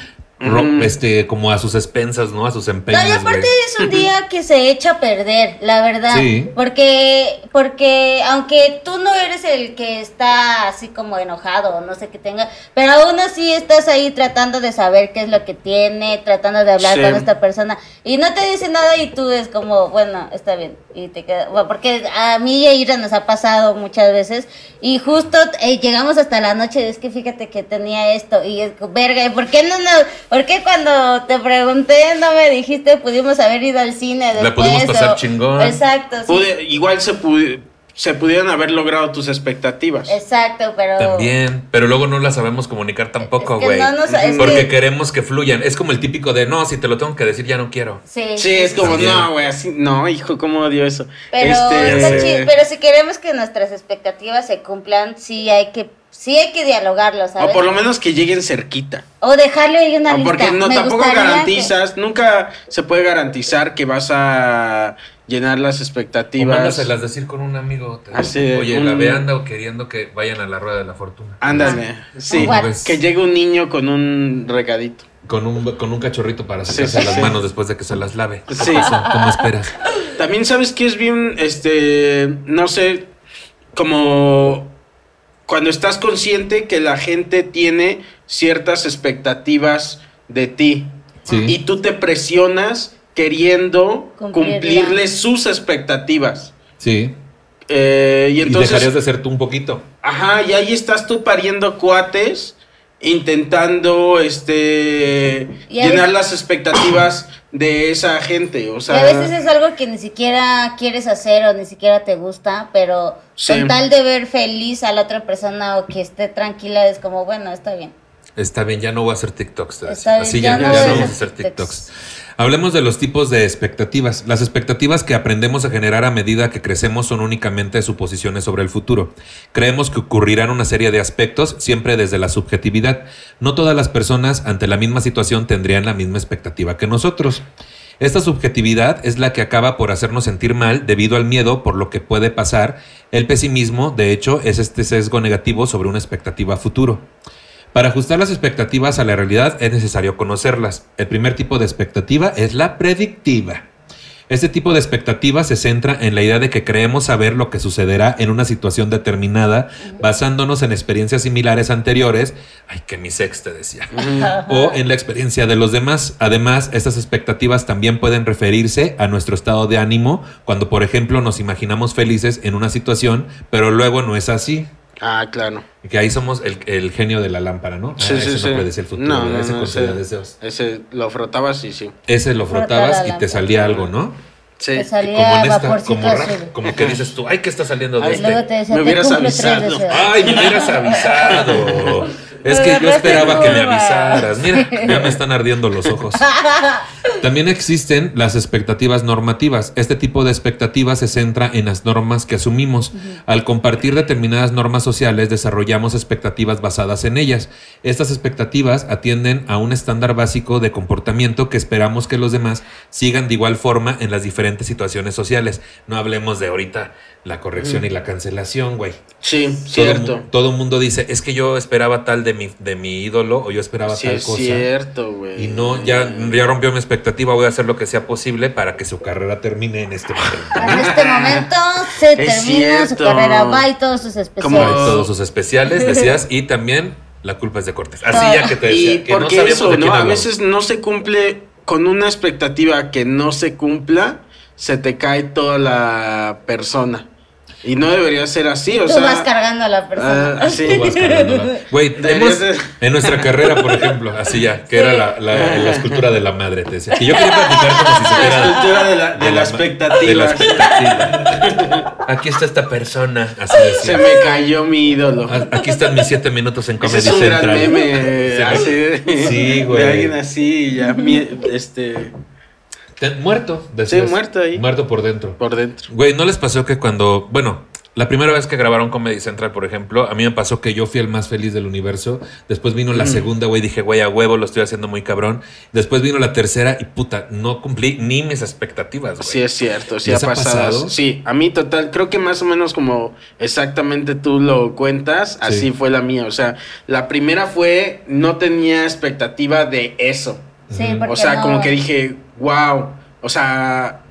este, como a sus expensas, ¿no? A sus No, empeños, y aparte es un día que se echa a perder, la verdad. Sí. Porque, porque aunque tú no eres el que está así como enojado no sé qué tenga, pero aún así estás ahí tratando de saber qué es lo que tiene, tratando de hablar Sí. con esta persona y no te dice nada y tú es como, bueno, está bien. Y te queda, bueno, porque a mí y a Ira nos ha pasado muchas veces y justo eh, llegamos hasta la noche, es que fíjate que tenía esto y es verga, ¿y ¿por qué no nos, por qué cuando te pregunté no me dijiste pudimos haber ido al cine después? La pudimos pasar o- chingón. Exacto, sí. Pude- igual se, pu- se pudieron haber logrado tus expectativas. Exacto, pero También, pero luego no la sabemos comunicar tampoco, Es que güey. no nos- es porque que- queremos que fluyan. Es como el típico de, no, si te lo tengo que decir, ya no quiero. Sí, Sí, es como, También. no, güey, así, no, hijo, ¿cómo odio eso? Pero, Este, está sí. chido, pero si queremos que nuestras expectativas se cumplan, sí hay que sí hay que dialogarlo, ¿sabes? o por lo menos que lleguen cerquita. O dejarle ahí una O lista. porque no Me tampoco garantizas, nunca se puede garantizar que vas a llenar las O expectativas. mándaselas decir con un amigo. te- Así de, Oye, un- la ve anda o queriendo que vayan a la rueda de la fortuna. Ándale, sí, que llegue un niño con un recadito. Con un, con un cachorrito para Sí, sacarse sí, las sí. manos después de que se las lave. Sí. ¿Cómo esperas? También sabes que es bien, este, no sé, como cuando estás consciente que la gente tiene ciertas expectativas de ti. Sí. Y tú te presionas queriendo Cumplirla. cumplirles sus expectativas. Sí. Eh, y y entonces... dejarías de ser tú un poquito. Ajá, y ahí estás tú pariendo cuates, intentando este Y llenar veces- las expectativas de esa gente. O Y sea, a veces es algo que ni siquiera quieres hacer o ni siquiera te gusta, pero Sí. con tal de ver feliz a la otra persona o que esté tranquila, es como, bueno, está bien. Está bien, ya no voy a hacer TikToks. bien, Así ya ya, no ya no vamos a hacer TikToks. Hablemos de los tipos de expectativas. Las expectativas que aprendemos a generar a medida que crecemos son únicamente suposiciones sobre el futuro. Creemos que ocurrirán una serie de aspectos siempre desde la subjetividad. No todas las personas ante la misma situación tendrían la misma expectativa que nosotros. Esta subjetividad es la que acaba por hacernos sentir mal debido al miedo por lo que puede pasar. El pesimismo, de hecho, es este sesgo negativo sobre una expectativa futuro. Para ajustar las expectativas a la realidad es necesario conocerlas. El primer tipo de expectativa es la predictiva. Este tipo de expectativa se centra en la idea de que creemos saber lo que sucederá en una situación determinada basándonos en experiencias similares anteriores. Ay, que mi sex te decía. O en la experiencia de los demás. Además, estas expectativas también pueden referirse a nuestro estado de ánimo cuando, por ejemplo, nos imaginamos felices en una situación, pero luego no es así. Ah, claro. Que ahí somos el, el genio de la lámpara, ¿no? Sí, Ah, sí, ese sí. no predece el futuro, No, ¿verdad? no, ese no, ese- deseos. Ese lo frotabas y sí. Ese lo Frota frotabas y te salía algo, ¿no? Sí. Te salía como en esta, como, azul. como que dices tú, ay, ¿qué está saliendo de Ay, este? luego te decía, Me hubieras avisado. Ay, me hubieras avisado. Es que yo esperaba que me avisaras. Mira, ya me están ardiendo los ojos. También existen las expectativas normativas. Este tipo de expectativas se centra en las normas que asumimos. Al compartir determinadas normas sociales, desarrollamos expectativas basadas en ellas. Estas expectativas atienden a un estándar básico de comportamiento que esperamos que los demás sigan de igual forma en las diferentes situaciones sociales. No hablemos de ahorita la corrección y la cancelación, güey. Sí, Todo, cierto. mu- todo mundo dice, es que yo esperaba tal de mi, de mi ídolo o yo esperaba Sí, tal es cosa. cierto, güey. Y no, ya, ya rompió mi expectativa, voy a hacer lo que sea posible para que su carrera termine en este momento. En este momento se termina su carrera, va y todos sus especiales. Como- todos sus especiales, decías, y también la culpa es de Cortés. Así ya que te decía, Y que no porque sabíamos eso, de quién ¿no? A veces no se cumple con una expectativa que no se cumpla, se te cae toda la persona. Y no debería ser así, o Tú sea. vas cargando a la persona. ah, sí. Tú vas cargándola. Güey, en nuestra carrera, por ejemplo, así ya, que era la, la, la escultura de la madre, te decía. Que yo quería platicar como si se La escultura de la, de la expectativa. de la expectativa. Aquí está esta persona, así Se decía. me cayó mi ídolo. Ah, Aquí están mis siete minutos en Ese Comedy es un gran Central. meme. Sí, güey. De alguien así, ya, mi- este, Muerto, sí, decías. muerto ahí. Muerto por dentro. Por dentro. Güey, ¿no les pasó que cuando, bueno, la primera vez que grabaron Comedy Central, por ejemplo, a mí me pasó que yo fui el más feliz del universo. Después vino la segunda, güey, dije, güey, a huevo, lo estoy haciendo muy cabrón. Después vino la tercera y puta, no cumplí ni mis expectativas, güey. Sí, es cierto, sí ¿Les ha ha pasado. pasado? Sí, a mí total, creo que más o menos como exactamente tú lo cuentas, así Sí. fue la mía. O sea, la primera fue, no tenía expectativa de eso. Sí, porque O sea, no- como que dije, wow. O sea,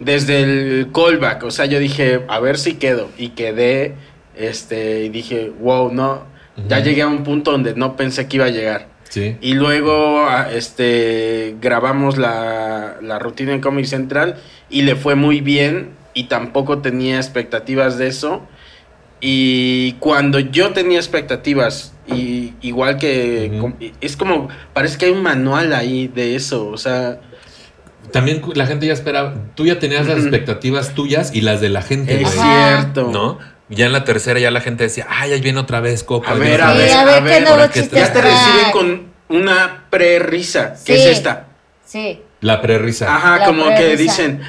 desde el callback, o sea, yo dije, a ver si quedo. Y quedé, este, y dije, wow, no. Ya llegué a un punto donde no pensé que iba a llegar. Sí. Y luego este grabamos la, la rutina en Comic Central y le fue muy bien y tampoco tenía expectativas de eso. Y cuando yo tenía expectativas, y igual que Ujú. com- es como, parece que hay un manual ahí de eso, o sea, También la gente ya esperaba, tú ya tenías las Ujú. expectativas tuyas y las de la gente, es cierto. ¿No? Ya en la tercera ya la gente decía, ay, ahí viene otra vez Coco. A ver, a ver, vez". a ver, a ver, nuevo ¿por qué chiste te- Ya te trae? reciben con una pre-risa, que Sí. es esta. Sí, La prerrisa. Ajá, La como que pre-risa. dicen,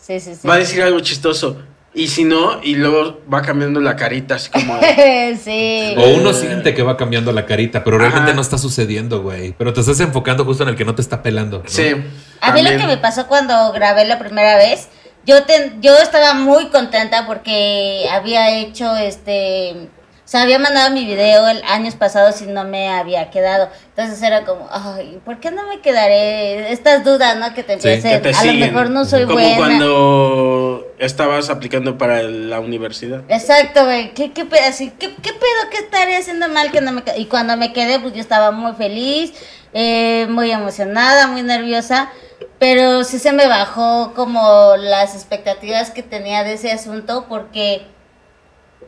sí, sí, sí. va a decir algo chistoso. Y si no, y luego va cambiando la carita así como... sí. O uno siente que va cambiando la carita, pero realmente Ajá. no está sucediendo, güey. Pero te estás enfocando justo en el que no te está pelando. ¿no? Sí. A mí lo que me pasó cuando grabé la primera vez, yo ten- yo estaba muy contenta porque había hecho este, sea, había mandado mi video el años pasados y no me había quedado. Entonces era como, ay, ¿por qué no me quedaré? Estas dudas, ¿no? Que te Sí, empiezan, que te a lo mejor no soy Como buena. cuando estabas aplicando para la universidad. Exacto, güey. ¿Qué, qué, así, ¿qué, qué pedo? ¿Qué estaré haciendo mal que no me quedé? Y cuando me quedé, pues yo estaba muy feliz, eh, muy emocionada, muy nerviosa. Pero sí se me bajó como las expectativas que tenía de ese asunto porque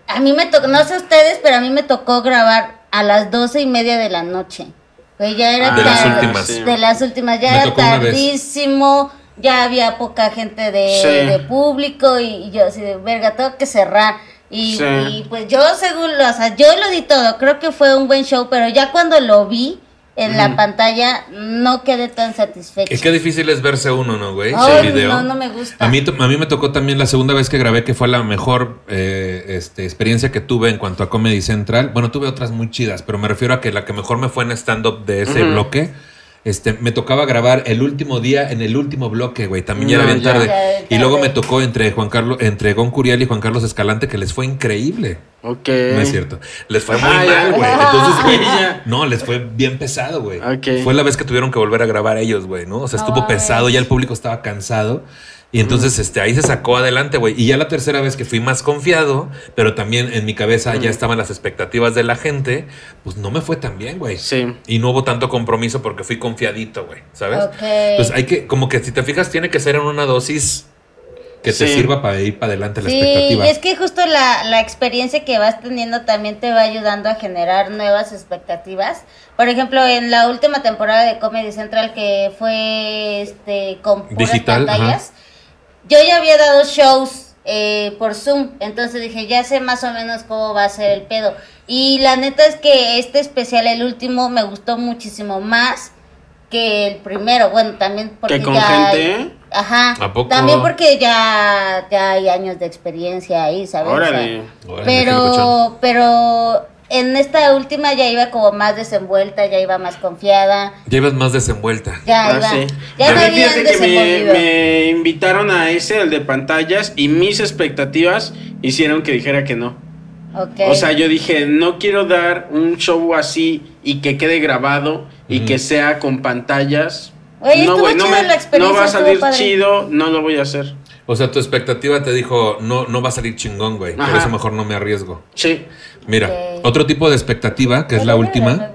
a mí me tocó, no sé ustedes, pero a mí me tocó grabar a las doce y media de la noche. Güey, ya era De las tarde- últimas. Sí. De las últimas, ya Me era tardísimo, ya había poca gente de, Sí. de público y, y yo así de, verga, tengo que cerrar. Y, Sí. y, pues yo según, lo- o sea, yo lo di todo, creo que fue un buen show, pero ya cuando lo vi en la pantalla no quedé tan satisfecha. Es que difícil es verse uno, ¿no, güey? Sin video. no, no me gusta. A mí, a mí me tocó también la segunda vez que grabé, que fue la mejor eh, este, experiencia que tuve en cuanto a Comedy Central. Bueno, tuve otras muy chidas, pero me refiero a que la que mejor me fue en stand-up de ese bloque. Este, me tocaba grabar el último día en el último bloque, güey. También ya era bien ya. tarde. Ya Y luego me tocó entre Juan Carlos, entre Gon Curiel y Juan Carlos Escalante, que les fue increíble. Ok. No es cierto. Les fue muy Ah, mal, güey. Entonces, güey, no, les fue bien pesado, güey. Ok. Fue la vez que tuvieron que volver a grabar ellos, güey, ¿no? O sea, estuvo pesado, ya el público estaba cansado. Y entonces, este, ahí se sacó adelante, güey. Y ya la tercera vez que fui más confiado, pero también en mi cabeza ya estaban las expectativas de la gente, pues no me fue tan bien, güey. Sí. Y no hubo tanto compromiso porque fui confiadito, güey, ¿sabes? Ok. Entonces hay que, como que si te fijas, tiene que ser en una dosis que te sirva para ir para adelante la Sí, expectativa. es que justo la, la experiencia que vas teniendo también te va ayudando a generar nuevas expectativas. Por ejemplo, en la última temporada de Comedy Central que fue este con puras Digital, pantallas, yo ya había dado shows eh, por Zoom, entonces dije, ya sé más o menos cómo va a ser el pedo. Y la neta es que este especial, el último, me gustó muchísimo más que el primero. Bueno, también porque ¿Que con ya... gente? Ajá. ¿A poco? También porque ya, ya hay años de experiencia ahí, ¿sabes? O sea, Órale. Órale, pero, pero en esta última ya iba como más desenvuelta, ya iba más confiada, Ya ibas más desenvuelta. ya Ah, iba, sí. ya A no fíjate que me, invitaron a ese, el de pantallas, y mis expectativas hicieron que dijera que no. Ok. O sea, yo dije, no quiero dar un show así y que quede grabado y que sea con pantallas. Oye, no, güey, no, me- no va a salir padre. chido, no lo voy a hacer. O sea, tu expectativa te dijo, no, no va a salir chingón, güey. Por eso mejor no me arriesgo. Sí. Mira, otro tipo de expectativa, que es la última,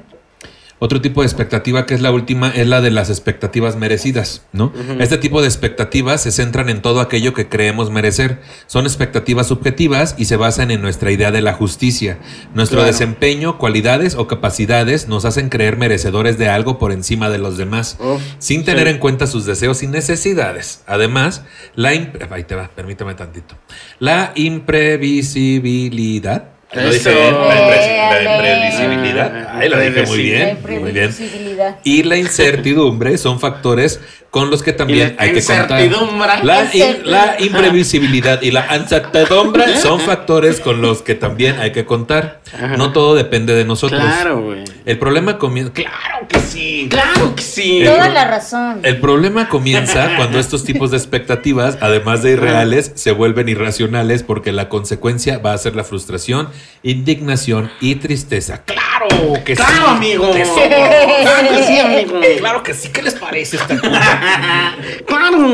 otro tipo de expectativa, que es la última, es la de las expectativas merecidas, ¿no? Este tipo de expectativas se centran en todo aquello que creemos merecer. Son expectativas subjetivas y se basan en nuestra idea de la justicia. Nuestro Claro. desempeño, cualidades o capacidades nos hacen creer merecedores de algo por encima de los demás, Uf, sin tener sí. en cuenta sus deseos y necesidades. Además, la ahí te va, permíteme tantito. La imprevisibilidad. Lo dije bien, la, impre- la Éale. imprevisibilidad. Ahí lo dije muy bien, muy bien. imprevisibilidad. Y la incertidumbre son factores con los que también hay que contar. incertidumbre. La, in- la imprevisibilidad y la incertidumbre son factores con los que también hay que contar. No todo depende de nosotros. Claro, güey. El problema comienza. ¡Claro que sí! Claro que sí. Toda la razón. El problema comienza cuando estos tipos de expectativas, además de irreales, se vuelven irracionales porque la consecuencia va a ser la frustración, indignación y tristeza. ¡Claro que sí! Claro, amigo. ¡Tesoro! Claro que sí, amigo. ¡Claro que sí! ¿Qué les parece esta cosa? Claro.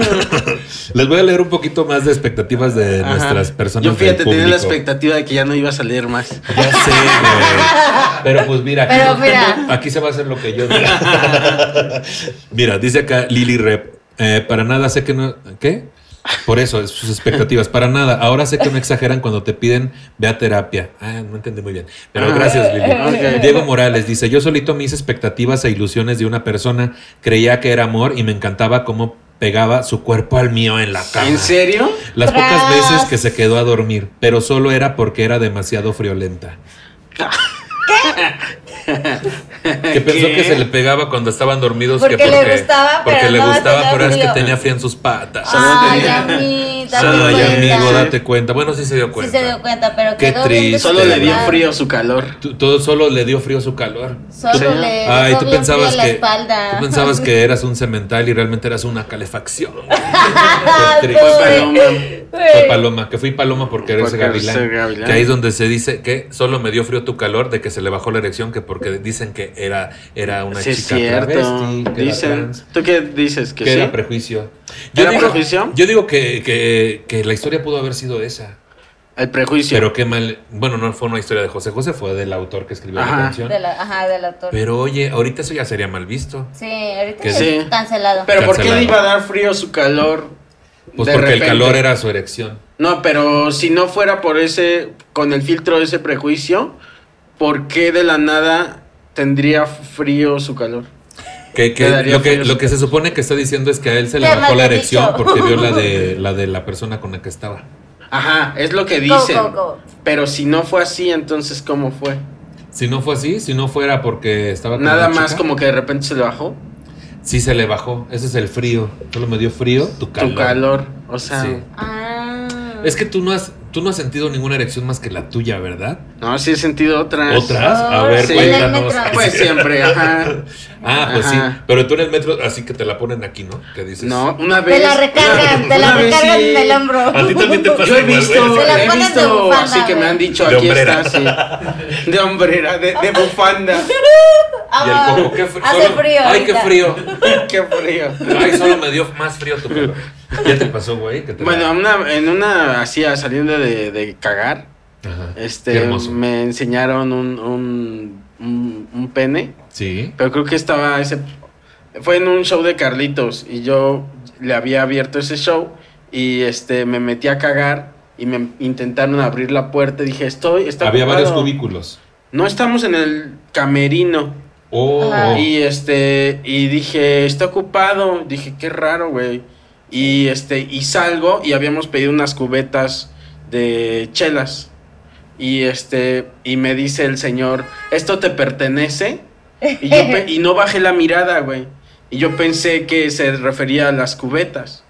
Les voy a leer un poquito más de expectativas de Ajá. nuestras personas. Yo fíjate, tenía la expectativa de que ya no iba a salir más. Ya sé, güey. Pero pues mira, aquí, Pero mira. aquí se va a hacer lo que yo diga. mira, dice acá Lili Rep. eh, para nada sé que no. ¿Qué? Por eso, sus expectativas. Para nada. Ahora sé que no exageran cuando te piden ve a terapia. Ah, no entendí muy bien. Pero Ah. gracias, Lili. Diego Morales dice: Yo solito mis expectativas e ilusiones de una persona creía que era amor y me encantaba cómo pegaba su cuerpo al mío en la cama. ¿En serio? Las pocas veces que se quedó a dormir, pero solo era porque era demasiado friolenta. Que pensó ¿Qué? que se le pegaba cuando estaban dormidos. Porque que le gustaba, Porque pero le no gustaba, pero es que tenía fría en sus patas. Ay, Ami, date Solo Ay, cuenta. amigo, Sí. date cuenta. Bueno, sí se dio Sí cuenta. se dio cuenta, pero Qué quedó bien triste. Solo le dio desesperado. frío su calor. Tú- Todo solo le dio frío su calor. Solo Sí. le Ay, dejó tú bien pensabas fría que la espalda. tú pensabas que eras un cemental y realmente eras una calefacción. Ay, Qué triste. pobre. Paloma. Fue paloma, que fui paloma porque eres Porque gavilán, gavilán. Que ahí es donde se dice que solo me dio frío tu calor de que se le bajó la erección, que porque dicen que era, era una Sí, es chica cierto. travesti, que era Dicen. trans, ¿Tú qué dices? Que que sí. era prejuicio. Yo ¿Era digo, prejuicio? yo digo que, que- que la historia pudo haber sido esa. El prejuicio. Pero qué mal. Bueno, no fue una historia de José José, fue del autor que escribió Ajá. la canción. De la- ajá, del autor. Pero oye, ahorita eso ya sería mal visto. Sí, ahorita Que es sí. cancelado. Pero ¿por qué le iba a dar frío su calor? Pues de porque el calor era su erección. No, pero si no fuera por ese, con el filtro de ese prejuicio, ¿por qué de la nada tendría frío su calor? Que, que lo, que, frío. lo que se supone que está diciendo es que a él se le bajó la erección dicho. porque vio la de, la de la persona con la que estaba. Ajá, es lo que Go, dicen. go, go. Pero si no fue así, entonces ¿cómo fue? Si no fue así, si no fuera porque estaba con Nada más chica, como que de repente se le bajó Sí se le bajó. Ese es el frío. Solo me dio frío, tu calor. tu calor. O sea, Sí. Ah. Es que tú no has, tú no has sentido ninguna erección más que la tuya, ¿verdad? no, sí he sentido otras. ¿Otras? A ver, sí. cuéntanos. Pues siempre, ajá. Ah, pues Ajá. sí. Pero tú en el metro, así que te la ponen aquí, ¿no? Que dices. No, una vez. Te la recargan, una- te la recargan sí. en el hombro. A ti también te pasa Yo he visto, la he ponen de visto bufanda, así que me han dicho De aquí hombrera. está, sí. De hombrera, de, de bufanda. Y el Ah, coco, qué frío. Hace frío Ay, qué frío. Qué frío. Ay, solo me dio más frío tu calor. ¿Ya te pasó, güey? Te Bueno, una, en una así a- saliendo de, de cagar, Ajá. Qué este, me enseñaron un, un, un, un pene, Sí. pero creo que estaba ese, fue en un show de Carlitos y yo le había abierto ese show y este, me metí a cagar y me intentaron abrir la puerta y dije, estoy, está Había ocupado". varios cubículos. No estamos en el camerino. Oh. Y este, y dije, está ocupado. Dije, qué raro, güey. Y este, y salgo y habíamos pedido unas cubetas de chelas. Y este, y me dice el señor, ¿esto te pertenece? Y, yo pe- y no bajé la mirada, güey. Y yo pensé que se refería a las cubetas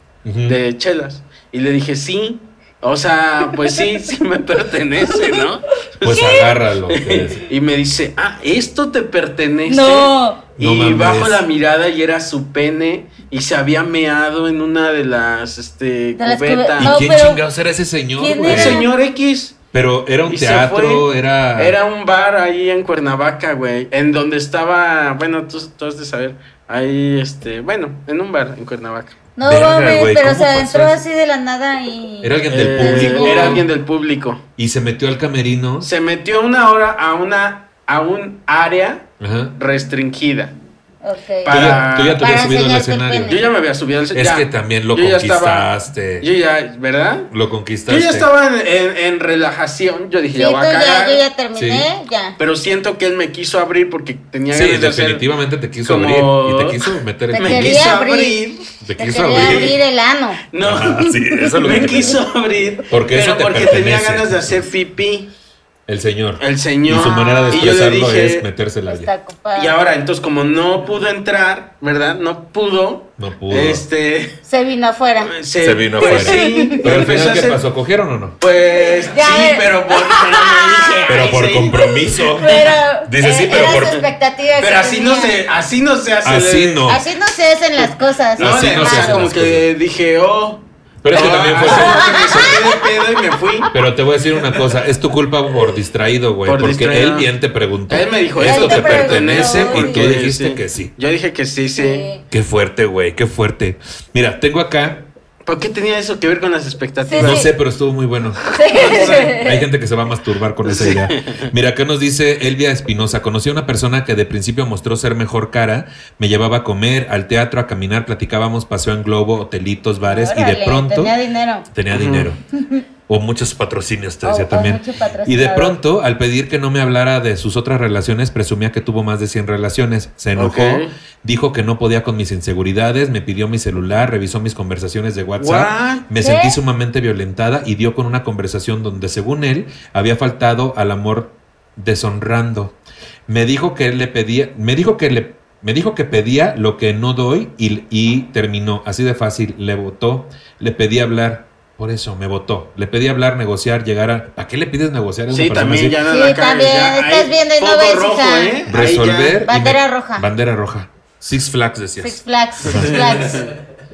de chelas. Y le dije, sí. O sea, pues sí, sí me pertenece, ¿no? Pues agárralo. decía. Y me dice, ah, ¿esto te pertenece? No. Y No bajo la mirada y era su pene y se había meado en una de las este, De las cubetas. ¿Y quién chingados era ese señor, ¿Quién güey? El señor X. Pero era un Y teatro, era. Era un bar ahí en Cuernavaca, güey. En donde estaba, bueno, tú, tú has de saber. Ahí, este, bueno, en un bar en Cuernavaca. No Verga, mames, güey, pero ¿cómo se pasó entró eso? así de la nada y. Era alguien del Eh, público. Era alguien del público. Y se metió al camerino. Se metió una hora a una, a un área Ajá. restringida. Ok. Para- Tú ya, tú ya te Para habías subido al escenario. Yo ya me había subido al Es ya. que también lo Yo ya estaba- conquistaste. Yo ya, ¿verdad? Lo conquistaste. Yo ya estaba en, en- en relajación. Yo dije, Sí, ya voy a ya, cagar. yo ya terminé, Sí. ya. Pero siento que él me quiso abrir porque tenía Sí, ganas de hacer. definitivamente te quiso como- abrir. Y te quiso meter Te el Me quiso abrir. abrir. Te Te quiso abrir. abrir el ano. No. Ajá, sí, eso es lo que me quiso abrir. Porque pero eso te porque pertenece. tenía ganas de hacer pipí. El señor. El señor. Y su manera de expresarlo dije- es ya. ocupado. Y ahora, entonces, como no pudo entrar, ¿verdad? No pudo. No pudo. Este. Se vino afuera. Se, Se vino pues, afuera. Sí, Pero al empezó final, ¿qué pasó? ¿Cogieron o no? Pues Ya, sí, pero por. Pero, no dije, Pero ay, por sí. compromiso. Pero. Dice, sí, eh, pero era por- su expectativa que Pero así no se, así no se hace. Así de- no. Así no se hacen las cosas. No, Así no se hacen como las que dije, oh. Pero es que no, también fue me saqué de pedo y me fui. Pero te voy a decir una cosa, es tu culpa por distraído, güey. Por Porque distraído. él bien te preguntó. Él me dijo, esto te te pertenece y tú sí. dijiste que sí. Yo dije que sí, sí. Sí. Qué fuerte, güey, qué fuerte. Mira, tengo acá, ¿Por qué tenía eso que ver con las expectativas? no Sí. sé, pero estuvo muy bueno. Hay gente que se va a masturbar con esa idea. Mira, acá nos dice Elvia Espinosa. Conocí a una persona que de principio mostró ser mejor cara. Me llevaba a comer, al teatro, a caminar, platicábamos, paseo en globo, hotelitos, bares y de pronto Tenía dinero. tenía dinero. O muchos patrocinios, te decía también. Y de pronto, al pedir que no me hablara de sus otras relaciones, presumía que tuvo más de 100 relaciones. Se enojó, dijo que no podía con mis inseguridades, me pidió mi celular, revisó mis conversaciones de WhatsApp. What? Me sentí sumamente violentada y dio con una conversación donde, según él, había faltado al amor deshonrando. Me dijo que él le pedía, me dijo que le me dijo que pedía lo que no doy y, y terminó así de fácil. Le votó, le pedí hablar. Por eso me votó. Le pedí hablar, negociar, llegar a. ¿A qué le pides negociar a Sí, también así? ya no Sí, cagues, también, ya estás hay viendo y no ves, rojo. ¿eh? Resolver. Bandera me- roja. Bandera roja. Six Flags decías. Six Flags, Six Flags.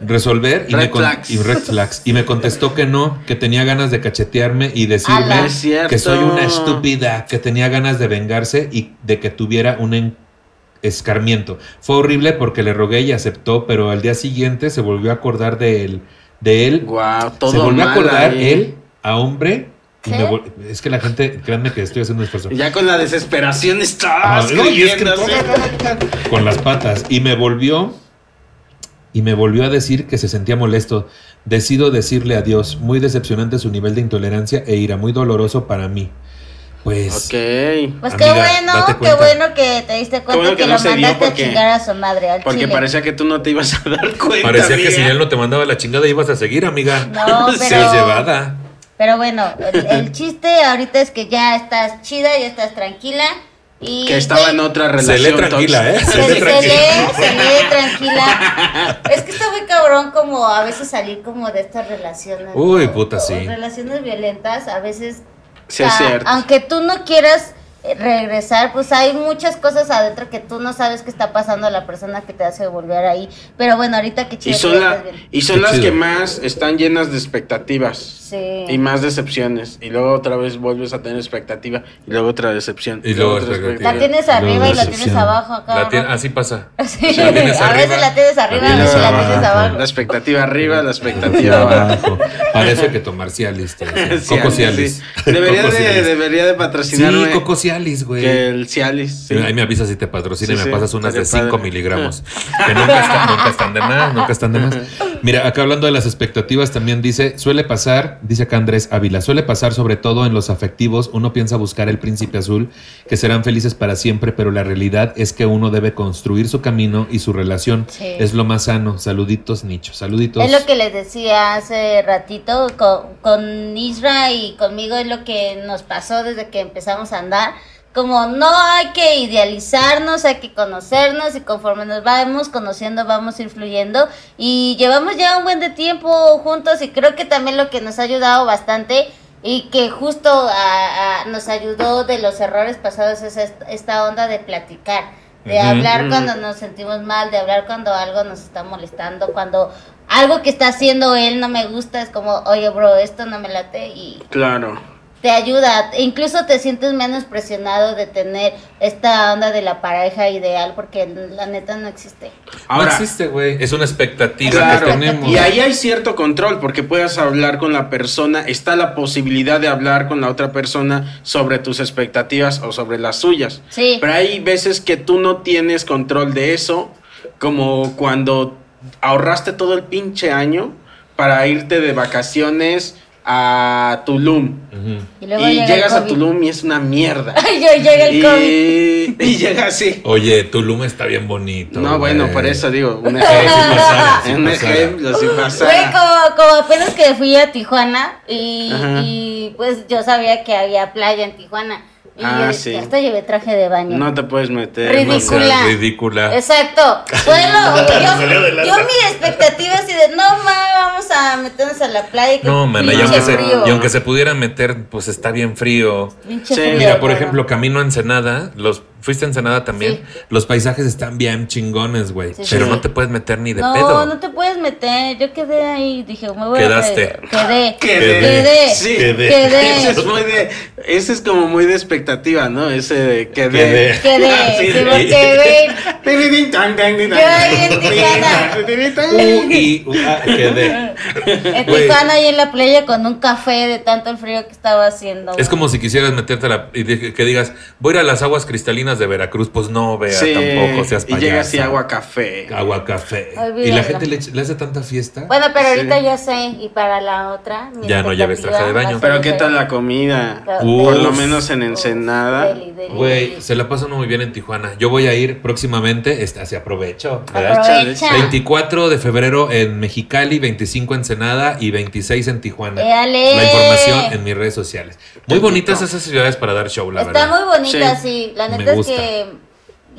resolver y Red me, con- flags. y red flags. Y me contestó que no, que tenía ganas de cachetearme y decirme que soy una estúpida, que tenía ganas de vengarse y de que tuviera un en- escarmiento. Fue horrible porque le rogué y aceptó, pero al día siguiente se volvió a acordar de él. De él. Todo se volvió a ahí. él a hombre. Y me vol- es que la gente, créanme que estoy haciendo un esfuerzo. Ya con la desesperación Ah, estás no, y es que- creyendo así. con las patas y me volvió y me volvió a decir que se sentía molesto. Decido decirle adiós. Muy decepcionante su nivel de intolerancia e ira, muy doloroso para mí. Pues Ok. Pues qué Amiga, bueno, qué bueno que te diste cuenta bueno que, que no lo se mandaste porque- a chingar a su madre al Porque chile. parecía que tú no te ibas a dar cuenta. parecía que si él no te mandaba la chingada ibas a seguir, amiga. No, Sí, pero... Seas llevada. Pero bueno, el, el chiste ahorita es que ya estás chida, ya estás tranquila. Y, Que estaba en otra Se relación. lee tranquila, ¿eh? Se, Se se lee tranquila. se lee tranquila. Es que está muy cabrón como a veces salir como de estas relaciones. Uy, ¿no? puta, O sí. Relaciones violentas, a veces Sí, es cierto. Aunque tú no quieras eh, regresar, pues hay muchas cosas adentro que tú no sabes qué está pasando a la persona que te hace volver ahí. Pero bueno, ahorita que Y chido. son, la- y son las chido. que más están llenas de expectativas. Sí. Y más decepciones. Y luego otra vez vuelves a tener expectativa. Y luego otra decepción. Y luego otra expectativa. La tienes arriba y la tienes abajo acá. La ¿no? tiene- así pasa. Sí, La tienes a arriba, veces la tienes arriba, a veces la tienes abajo. La expectativa arriba, la expectativa abajo. Parece que tomar Cialis. Coco Cialis. sí. Debería, Coco de, Cialis. debería de patrocinarme. Sí, Coco Cialis, güey. que el Cialis. sí. Ahí me avisas si te patrocina y me sí, pasas unas de estaría 5 padre. miligramos. Que nunca están, nunca están de más, nunca están de más. Mira, acá hablando de las expectativas, también dice, suele pasar, dice acá Andrés Ávila, suele pasar sobre todo en los afectivos, uno piensa buscar el príncipe azul, que serán felices para siempre, pero la realidad es que uno debe construir su camino y su relación. Sí. Es lo más sano. Saluditos, Nicho. Saluditos. Es lo que les decía hace ratito con, con Isra y conmigo, es lo que nos pasó desde que empezamos a andar. Como no hay que idealizarnos, hay que conocernos y conforme nos vamos conociendo vamos influyendo. Y llevamos ya un buen de tiempo juntos y creo que también lo que nos ha ayudado bastante y que justo a- a- nos ayudó de los errores pasados es est- esta onda de platicar, de hablar cuando nos sentimos mal, de hablar cuando algo nos está molestando, cuando algo que está haciendo él no me gusta, es como, oye bro, esto no me late y Claro. Te ayuda, incluso te sientes menos presionado de tener esta onda de la pareja ideal porque la neta no existe. no existe, güey. Es una expectativa Claro, que tenemos. y ahí hay cierto control porque puedes hablar con la persona, está la posibilidad de hablar con la otra persona sobre tus expectativas o sobre las suyas. Sí. Pero hay veces que tú no tienes control de eso, como cuando ahorraste todo el pinche año para irte de vacaciones a Tulum. Ujú. Y luego y llega llegas a. Tulum y es una mierda. Ay, llega el COVID. y, y llega así. Oye, Tulum está bien bonito. No, bueno, güey. por eso digo, un Sí, sí pasara, sí un pasara. ejemplo, si Güey, pasara. como, como apenas que fui a Tijuana y, y, pues yo sabía que había playa en Tijuana. Y Ah, yo- sí. hasta llevé traje de baño. No te puedes meter. Ridículo. No Ridícula. ridícula. Exacto. Bueno, yo, yo mi expectativa así de, no, ma, vamos a meternos a la playa. que No, man, y aunque, se, y aunque se pudieran meter, pues está bien frío. Sí. frío, Mira, por ejemplo, camino a Ensenada, los fuiste a Ensenada también. Los paisajes están bien chingones, güey. Sí, pero sí. no te puedes meter ni de no, pedo. no te puedes meter. Yo quedé ahí, dije, me voy Quedaste. a... Quedé. Quedé. Quedé. Sí. Quedé. Quedé. Ese es, muy de, ese es como muy de expectativa, ¿no? Ese de quedé. Quedé. Quedé. Sí, quedé. En. Tijuana ahí en la playa con un café de tanto el frío que estaba haciendo. Es como si quisieras meterte a la, y de- que digas, voy a ir a las aguas cristalinas de Veracruz, pues no, vea, Sí, tampoco seas y payasa. llega así agua café. Agua café. Olvídalo. Y la gente le, le hace tanta fiesta. Bueno, pero Sí. ahorita ya sé, y para la otra. Ya no lleves traje de baño. Pero ¿qué tal la comida? Uf. Por lo menos en Ensenada. Güey, se la pasa uno muy bien en Tijuana. Yo voy a ir próximamente, este, así aprovecho. Aprovecha. 24 de febrero en Mexicali, 25 en Ensenada y 26 en Tijuana. ¡Éale! La información en mis redes sociales. Muy bonitas esas ciudades para dar show, la Está verdad. muy bonita, Sí. sí. La neta es gusta. que.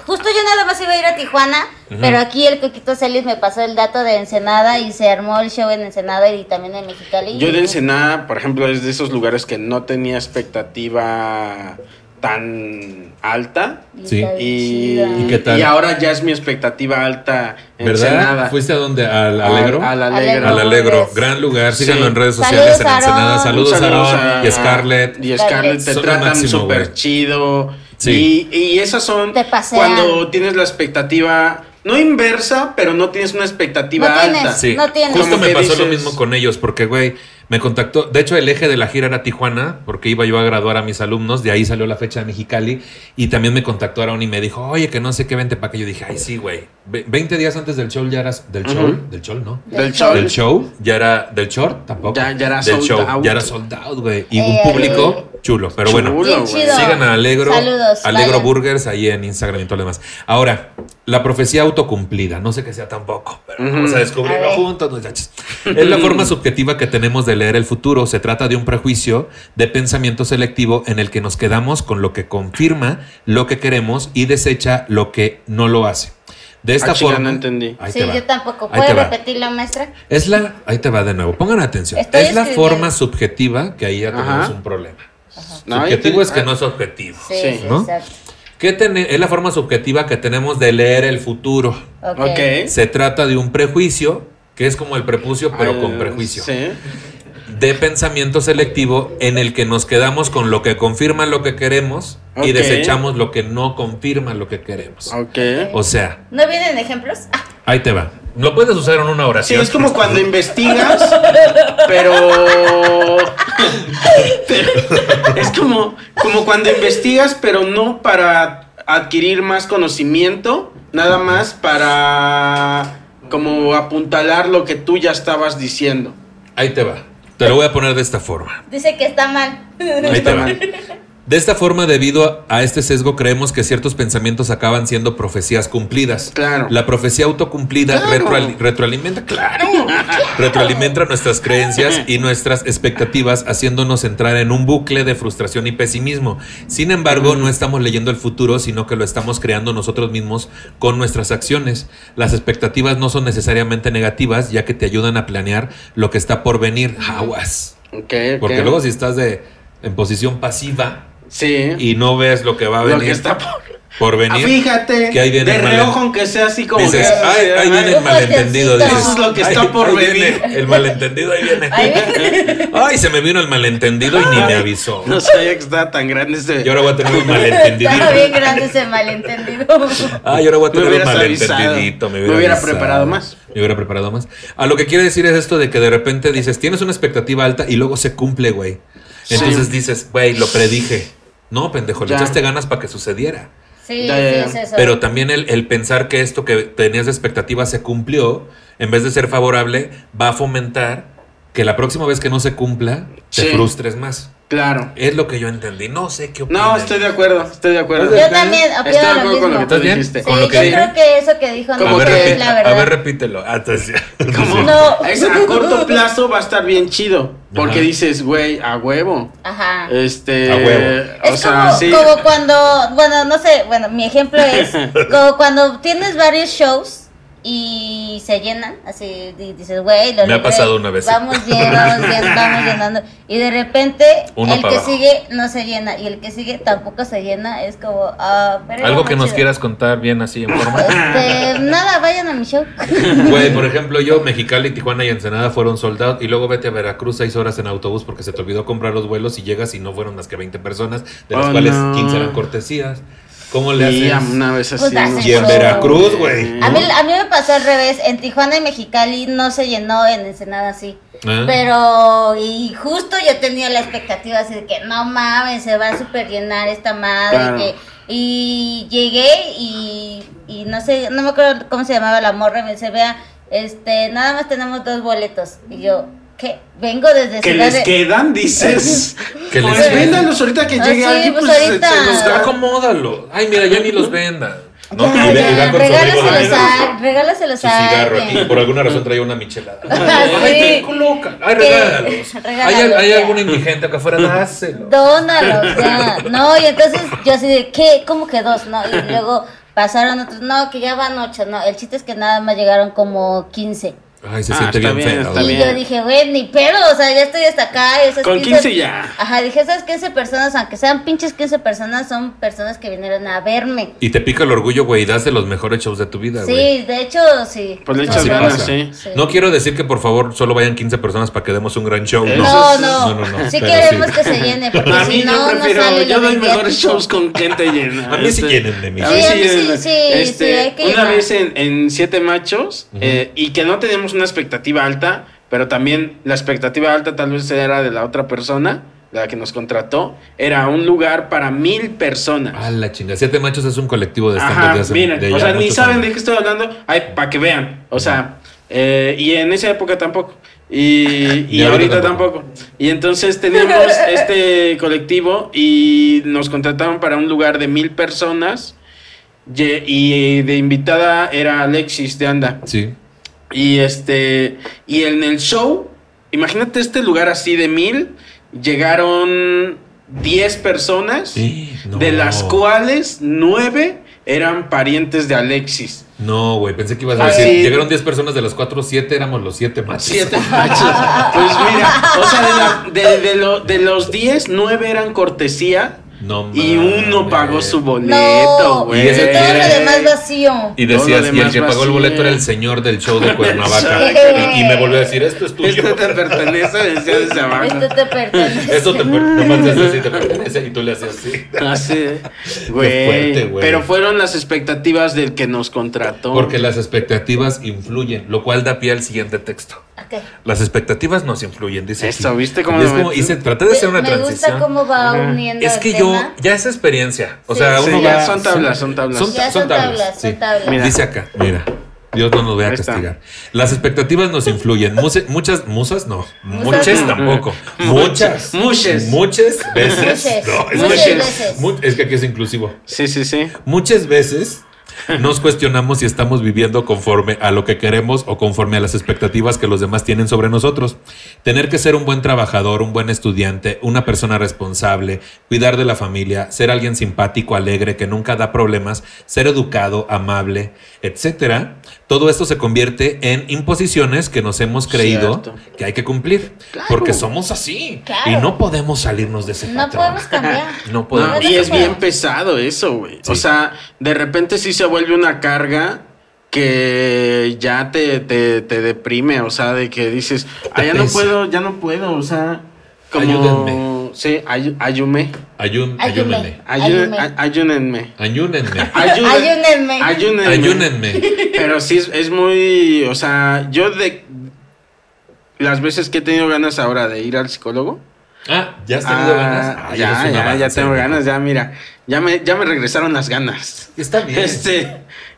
Justo yo nada más iba a ir a Tijuana, pero aquí el Coquito Celis me pasó el dato de Ensenada y se armó el show en Ensenada y también en Mexicali. Yo de Ensenada, por ejemplo, es de esos lugares que no tenía expectativa tan alta. Y Sí. Y, chida. ¿Y qué tal? y ahora ya es mi expectativa alta en ¿Verdad? Ensenada. ¿Fuiste a dónde? ¿Al Alegro? Al, al Alegro. Al Alegro, gran lugar. Síganlo Sí. en redes sociales Saludos, en Ensenada. Saludos, Un saludo Aaron a- y Scarlett. Y Scarlett te Son tratan súper chido. Sí. Y, y esas son Te cuando tienes la expectativa, no inversa, pero no tienes una expectativa No tienes. alta. Sí, No tienes. justo me pasó lo mismo con ellos, porque, güey, me contactó. De hecho, el eje de la gira era Tijuana, porque iba yo a graduar a mis alumnos. De ahí salió la fecha de Mexicali. Y también me contactó Aaron y me dijo, oye, que no sé qué, vente para que Yo dije, ay, sí, güey. Ve- 20 días antes del show ya eras. ¿Del show? ¿Del show, no? Del Del show. Del show, ya era. ¿Del short? Tampoco. Ya- ya era Del sold show, out. ya era sold out, güey. Y Eh, un público chulo. Pero bueno, Chulo, chido. Sigan a Alegro, Saludos, Alegro. Burgers ahí en Instagram y todo lo demás. Ahora, la profecía autocumplida, no sé qué sea tampoco, pero vamos a descubrirlo A juntos, muchachos. Es la forma subjetiva que tenemos de leer el futuro. Se trata de un prejuicio de pensamiento selectivo en el que nos quedamos con lo que confirma lo que queremos y desecha lo que no lo hace. De esta Ah, forma. no entendí. Ahí Sí, te va. yo tampoco. Ahí ¿Puede te va. repetirlo, maestra? Es la, ahí te va de nuevo, pongan atención. Estoy es la forma subjetiva que ahí ya tenemos Ajá. un problema. No, subjetivo es que ah, no es objetivo. Sí, Sí. sí, ¿no? exacto. ¿Qué tene- es la forma subjetiva que tenemos de leer el futuro? Ok. Ok. Se trata de un prejuicio, que es como el prepucio, pero con prejuicio. Sí. De pensamiento selectivo en el que nos quedamos con lo que confirma lo que queremos y desechamos lo que no confirma lo que queremos. Ok. O sea, ¿No vienen ejemplos? Ah, ahí te va. Lo puedes usar en una Sí, oración. es como cuando investigas, pero, pero es como, como cuando investigas, pero no para adquirir más conocimiento, nada más para como apuntalar lo que tú ya estabas diciendo. Ahí te va. Te lo voy a poner de esta forma. dice que está mal. Ahí te va. De esta forma, debido a este sesgo, creemos que ciertos pensamientos acaban siendo profecías cumplidas. Claro. La profecía autocumplida Claro. retroal- retroalimenta, claro, retroalimenta nuestras creencias y nuestras expectativas, haciéndonos entrar en un bucle de frustración y pesimismo. Sin embargo, no estamos leyendo el futuro, sino que lo estamos creando nosotros mismos con nuestras acciones. Las expectativas no son necesariamente negativas, ya que te ayudan a planear lo que está por venir. Aguas. Ok, ok. Porque luego si estás de, en posición pasiva Sí. y no ves lo que va a lo venir que está por... por Ah, venir, fíjate, que ahí viene de reojo, aunque sea así como dices, que... ay, ahí viene el malentendido. dices, Eso es lo que está "Ay, por ahí venir". viene el malentendido, ahí viene. Ahí viene. Ay, se me vino el malentendido y ni me avisó. No sabía que estaba tan grande ese... Y ahora voy a tener un malentendidito. Estaba bien grande ese malentendido. Ay, ahora voy a Me tener un malentendidito. avisado. Me hubiera preparado más. Me hubiera preparado más. A lo que quiere decir es esto de que de repente dices, tienes una expectativa alta y luego se cumple, güey. Entonces Sí. dices, güey, lo predije. No, pendejo, le Ya. echaste ganas para que sucediera. Sí, Ya, ya, sí, ya. es eso. Pero también el, el pensar que esto que tenías de expectativa se cumplió, en vez de ser favorable, va a fomentar que la próxima vez que no se cumpla, te frustres más. Claro. Es lo que yo entendí. No sé qué opinas. No, estoy de acuerdo, estoy de acuerdo. Yo también opino Estoy de lo acuerdo con lo que tú dijiste. Sí, con lo que yo dije. creo que eso que dijo A no ver, que- es la a verdad. ver, repítelo. Ah, entonces- Como, No. es a corto plazo va a estar bien chido. Porque Ajá. dices, güey, a huevo. Ajá. Este. A huevo. O Es sea, como, sí. como cuando, bueno, no sé, bueno, mi ejemplo es como cuando tienes varios shows y se llenan, así di- dices, güey, lo Me ha pasado una vez. Vamos llenando. Y de repente Uno el que abajo. sigue no se llena y el que sigue tampoco se llena. Es como, ah, pero Algo que nos quieras contar bien así en forma. Este, nada, vayan a mi show. Güey, por ejemplo, yo, Mexicali, Tijuana y Ensenada fueron soldados y luego vete a Veracruz seis horas en autobús porque se te olvidó comprar los vuelos y llegas y no fueron más que 20 personas, de las Oh, cuales no. 15 eran cortesías. ¿Cómo le Y haces? una vez así. Pues haces Y en. Veracruz, güey. A mí, a mí me pasó al revés. En Tijuana y Mexicali no se llenó, en Ensenada sí. Ah. Pero, y justo yo tenía la expectativa así de que no mames, se va a super llenar esta madre. Claro. que- y llegué y, y no sé, no me acuerdo cómo se llamaba la morra. Me dice, vea, este, nada más tenemos dos boletos. Y yo, ¿qué? Vengo desde Que les de- quedan, dices. Que les pues quedan. véndalos ahorita que Ah, llegue sí, alguien, pues pues, se- ahorita. se los Pues da. acomódalo. Ay, mira, ya ni los vendan. ¿No? Ya, Y ya, va con su regálaselos a, regálaselos a cigarro alguien. aquí. Por alguna razón traía una michelada. Ah, Ay, te coloca. Ay, Que- regálalos. ¿Hay, hay algún indigente acá afuera? Dáselo. Dónalos, ya. No, y entonces yo así de, ¿qué? ¿Cómo que dos? No, y luego pasaron otros, no, que ya van ocho, no. El chiste es que nada más llegaron como 15. Ay, se Ah, siente bien, bien, feo. Y bien. yo dije, güey, ni pedo, o sea, ya estoy hasta acá. Esas Con 15 ya. Ajá, dije, esas 15 personas, aunque sean pinches 15 personas, son personas que vinieron a verme. Y te pica el orgullo, güey, y das de los mejores shows de tu vida, güey. Sí, de hecho, sí. Pues bueno. ganas, sí. No quiero decir que por favor solo vayan 15 personas para que demos un gran show. Eso No, No, no, no, no, no, sí queremos sí. que se llene, porque A mí si no, yo no sale yo doy mejores shows con gente llena. A mí sí Este, mi A vida. mí Sí, sí, a mí sí, sí, sí, Este, una vez en, Siete Machos, eh, y que no teníamos una expectativa alta, pero también la expectativa alta tal vez era de la otra persona, la que nos contrató, era un lugar para mil personas. A la chinga. Siete Machos es un colectivo de stand-up Ajá, de hace miren, de o sea, ni saben años. de qué estoy hablando, ay, para que vean, o sea, eh, y en esa época tampoco, y, y ahorita ahorita tampoco. Y entonces teníamos este colectivo y nos contrataron para un lugar de mil personas, y de invitada era Alexis de Anda. Sí. Y este, y en el show, imagínate este lugar así de mil, llegaron 10 personas, Sí, no. de las cuales 9 eran parientes de Alexis. No, güey, pensé que ibas a decir. Llegaron 10 personas, de las 4, 7 éramos los 7 machos. Siete machos. Pues mira, o sea, de, la- de- de lo- de los 10, 9 eran cortesía No y uno pagó su boleto, No, güey. Y ese todo lo demás vacío. Y decías, y el que pagó el boleto era el señor del show de Cuernavaca. Y, y me volvió a decir, esto es tuyo. Esto te pertenece, decía desde abajo. Esto te pertenece. Esto te, per- nomás haces así, te pertenece y tú le hacías así. Así, fuerte, güey. güey. Pero fueron las expectativas del que nos contrató. Porque las expectativas influyen, lo cual da pie al siguiente texto. Las expectativas nos influyen, dice. Eso, aquí. ¿viste cómo Y es lo como, metí? hice, traté de hacer una Me transición. gusta cómo va uniendo Es que yo, ya es experiencia. O Sí. sea, Sí, uno ya va. son tablas, son tablas. Son, Ya son tablas. tablas, son tablas. Mira. Dice acá, mira. Dios no nos vaya a castigar. Las expectativas nos influyen. Muse- muchas, musas no. Muchas tampoco. Muchas. Muchas. Muchas. Veces. No, es, Muchas que- veces. es que aquí es inclusivo. Sí, sí, sí. Muchas veces nos cuestionamos si estamos viviendo conforme a lo que queremos o conforme a las expectativas que los demás tienen sobre nosotros. Tener que ser un buen trabajador, un buen estudiante, una persona responsable, cuidar de la familia, ser alguien simpático, alegre, que nunca da problemas, ser educado, amable, etcétera. Todo esto se convierte en imposiciones que nos hemos creído Cierto. que hay que cumplir, Claro. porque somos así Claro. y no podemos salirnos de ese No patrón. podemos cambiar. No podemos. No, y es bien pesado eso, güey. O sea, de repente sí se vuelve una carga que ya te, te, te deprime, o sea, de que dices, ah, ya no puedo, ya no puedo, o sea, como... Ayúdenme. Sí, ay- ayume. Ayún, Ayúme. ayúmenme. Ayú- Ayúme. ay- ayúnenme. Ayúnenme. Ayúnenme. Ayúnenme. Ayúnenme. Pero sí es, es muy, o sea, yo de las veces que he tenido ganas ahora de ir al psicólogo, Ah, ¿ya has tenido ah, ganas? Ay, ya, ya, ya tengo ganas, ya mira, ya me, ya me regresaron las ganas. Está bien. Este,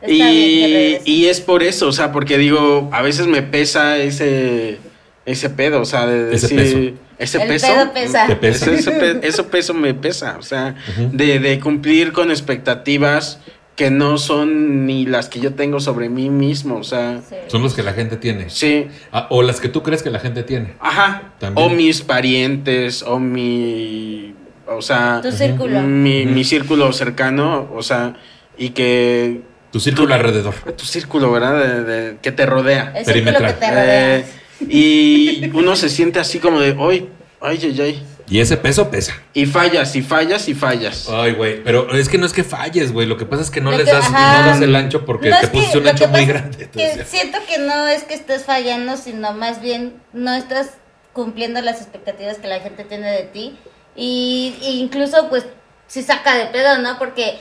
Está y, bien y es por eso, o sea, porque digo, a veces me pesa ese, ese pedo, o sea, de Ese decir, ese El peso. pedo pesa. Te pesa. Ese, ese eso peso me pesa, o sea, de, de cumplir con expectativas que no son ni las que yo tengo sobre mí mismo, o sea, Sí. Son los que la gente tiene. sí, Ah, o las que tú crees que la gente tiene. ajá, También. o mis parientes, o mi, o sea, Tu círculo. mi, mi círculo cercano, o sea, y que Tu círculo alrededor. tu círculo, ¿verdad? De, de- que te rodea. El círculo que Perimetral. te rodea. Eh, y uno se siente así como de, hoy, ay, ay, ay. Y ese peso pesa. Y fallas, y fallas, y fallas. Ay, güey. Pero es que no es que falles, güey. Lo que pasa es que no Lo les que- das, no das el ancho porque No, te que pusiste un ancho muy grande. Que siento que no es que estés fallando, sino más bien no estás cumpliendo las expectativas que la gente tiene de ti. Y, y incluso, pues, si saca de pedo, ¿no? Porque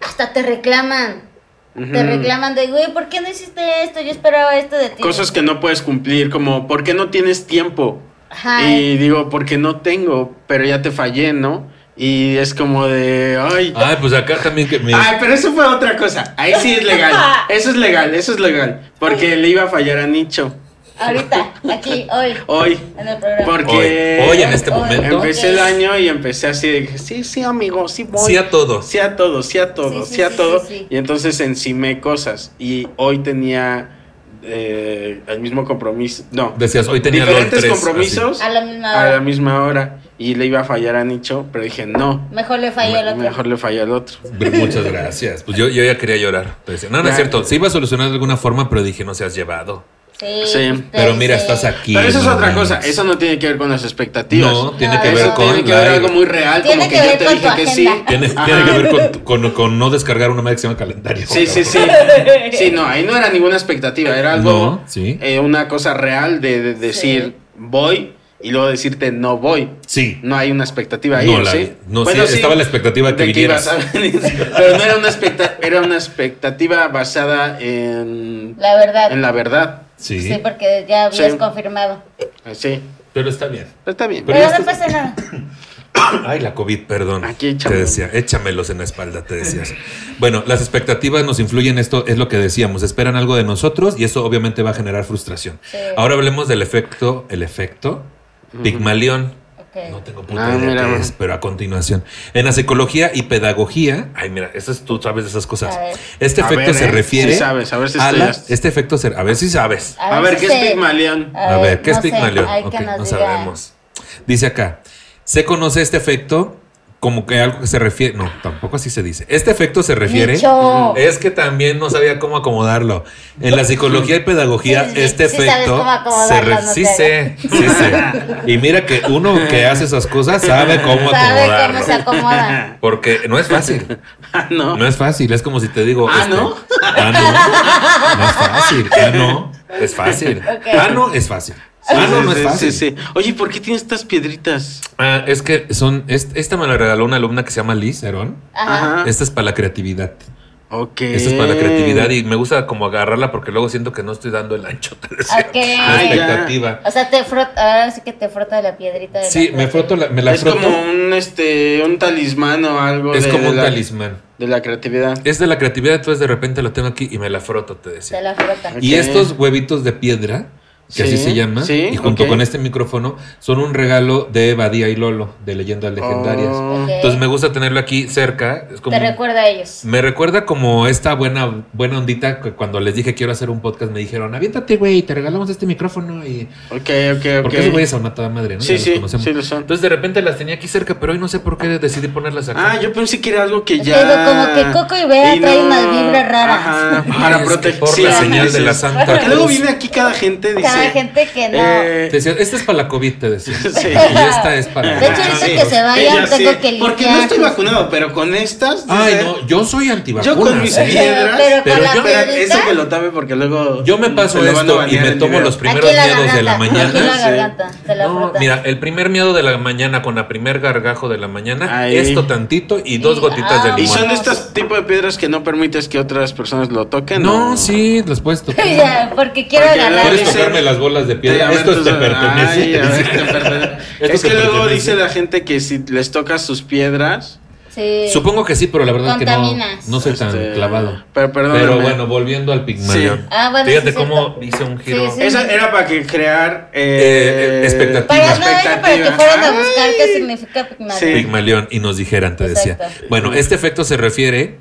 hasta te reclaman. Te reclaman de, güey, ¿por qué no hiciste esto? Yo esperaba esto de ti. Cosas que no puedes cumplir, como, ¿por qué no tienes tiempo? Ajá. Y digo, porque no tengo, pero ya te fallé, ¿no? Y es como de, ay. Ay, pues acá también que me. Ay, pero eso fue otra cosa. Ahí sí es legal. Eso es legal, eso es legal. Porque le iba a fallar a Nicho Ahorita, aquí, hoy, hoy. en el programa. Porque Hoy, hoy en este Hoy. momento. empecé el año y empecé así de, sí, sí, amigo, sí voy. Sí a todos. Sí a todo, sí a todo, Sí, sí, sí, a sí, todo. sí, sí. Y entonces encimé cosas. Y hoy tenía eh, el mismo compromiso. No, Decías, hoy tenía diferentes 3, compromisos A la misma a hora. la misma hora. Y le iba a fallar a Nicho, pero dije, no. Mejor le falló el otro. Mejor le falló al otro. Muchas gracias. Pues yo, yo ya quería llorar. Decía, no, no es cierto. Se iba a solucionar de alguna forma, pero dije, no seas llevado. Sí. Sí. Pero mira, estás aquí. Pero eso es otra cosa, eso no tiene que ver con las expectativas. No, tiene No, que eso ver Eso con. tiene que ver algo muy real, Tiene como que, que ver yo te dije que sí. Tiene, que ver con, con- con no descargar una madre que se llama calendario. Sí, sí, sí. Sí, no, ahí no era ninguna expectativa, era algo, No, sí. eh, una cosa real de, de decir voy y luego decirte no voy. Sí. No hay una expectativa ahí, No, ¿o la- sí? no, sí, estaba la expectativa de que vinieras. ibas a venir, pero no era una, expecta- era una expectativa basada en, La verdad. en la verdad. Sí. Sí, porque ya habías Sí. confirmado. Eh, Sí, Pero está bien. pero está bien. Pero Pero, ya no estás- pasa nada. Ay, la COVID, perdón. Aquí te échame. decía, échamelos en la espalda, te decías. Bueno, las expectativas nos influyen, esto es lo que decíamos, esperan algo de nosotros y eso obviamente va a generar frustración. Sí. Ahora hablemos del efecto, el efecto Pigmalión. No tengo puta Ah, idea mira, qué es, pero a continuación. En la psicología y pedagogía, ay, mira, eso es, tú sabes de esas cosas. Este A efecto ver, se ¿eh? refiere Sí sabes, a ver si a la- este efecto se, a ver si sabes. A ver, ¿qué es Pigmalión? A ver, ¿qué no es Pigmalión? hay Ok, que nos no diga. sabemos. Dice acá, se conoce este efecto como que algo que se refiere, no, tampoco así se dice. Este efecto se refiere, Nicho. es que también no sabía cómo acomodarlo. En la psicología y pedagogía, Sí, sí, este sí efecto cómo se acomodarlo, re- no sí sé, sí sé. Y mira que uno que hace esas cosas sabe cómo Sabe acomodarlo. cómo se acomoda. Porque no es fácil. Ah, no. No es fácil, es como si te digo. Ah, este, ¿no? Ah, no. No es fácil. Ah, no. Es fácil. Ok. Ah, no, es fácil. Ah, no, no es fácil. Sí, sí. Oye, ¿por qué tienes estas piedritas? Ah, es que son. es- esta me la regaló una alumna que se llama Liz Herón. Ajá. Esta es para la creatividad. Ok. Esta es para la creatividad y me gusta como agarrarla porque luego siento que no estoy dando el ancho. te decía. Ok. La Ay, ya. expectativa. O sea, te frota, ahora sí que te frota la piedrita de la Sí, me frente. froto la, me la es froto. como un este un talismán o algo es de, como de un la, talismán. de la creatividad. Es de la creatividad, entonces de repente lo tengo aquí y me la froto, te Te decía. la frota. Y Ok. estos huevitos de piedra, que Sí, así se llama, sí, y junto con este micrófono, son un regalo de Badía y Lolo, de leyendas legendarias. Oh. Entonces me gusta tenerlo aquí cerca. Es como Te recuerda a ellos. Me recuerda como esta buena, buena ondita que cuando les dije quiero hacer un podcast me dijeron, aviéntate, güey, te regalamos este micrófono y... Ok, ok, ok. Porque esos güeyes son a toda madre, ¿no? Sí, Ya los sí, conocemos. sí lo son. Entonces de repente las tenía aquí cerca, pero hoy no sé por qué decidí ponerlas acá. Ah, yo pensé que era algo que ya. digo, como que Coco y Bea traen unas vibras raras. Ajá, para proteger. por sí, la señal sí, de la. Santa Porque luego viene aquí cada gente, dice. Cada gente que no. eh, Te decía, esta es para la COVID, te decía. Sí. Y esta es para... De hecho, ahorita que se vayan, ella tengo sí, que Porque limpiar. no estoy vacunado, pero con estas. Ay, dice- no, yo soy antivacunas. Yo con mis piedras. Pero Pero con la yo- piedrita. eso que lo tape porque luego. Yo me paso esto y me tomo los primeros la miedos de la Aquí la mañana. Sí. garganta. Te la No, frota. mira, el primer miedo de la mañana con la primer gargajo de la mañana, Ahí. esto tantito y dos Sí, gotitas de ah, Y limón. son de estos tipo de piedras que no permites que otras personas lo toquen. No, sí, las puedes tocar. Porque quiero Porque ganar. Puedes las bolas de piedra. Esto te pertenece. es que luego pertenece. dice la gente que si les tocas sus piedras. Sí. Supongo que sí, pero la verdad es que no, Contaminas. no soy tan este, clavado. Pero. Pero bueno, volviendo al Pigmalión. Sí. Ah, bueno, Fíjate sí, cómo hice un giro. Sí, sí. Esa era para que crear. Eh, Eh, expectativa. Para, no, era para que fueran a Ay. buscar qué significa Pigmalión. Sí. Pigmalión y nos dijeran, te decía. Exacto. Bueno, este efecto se refiere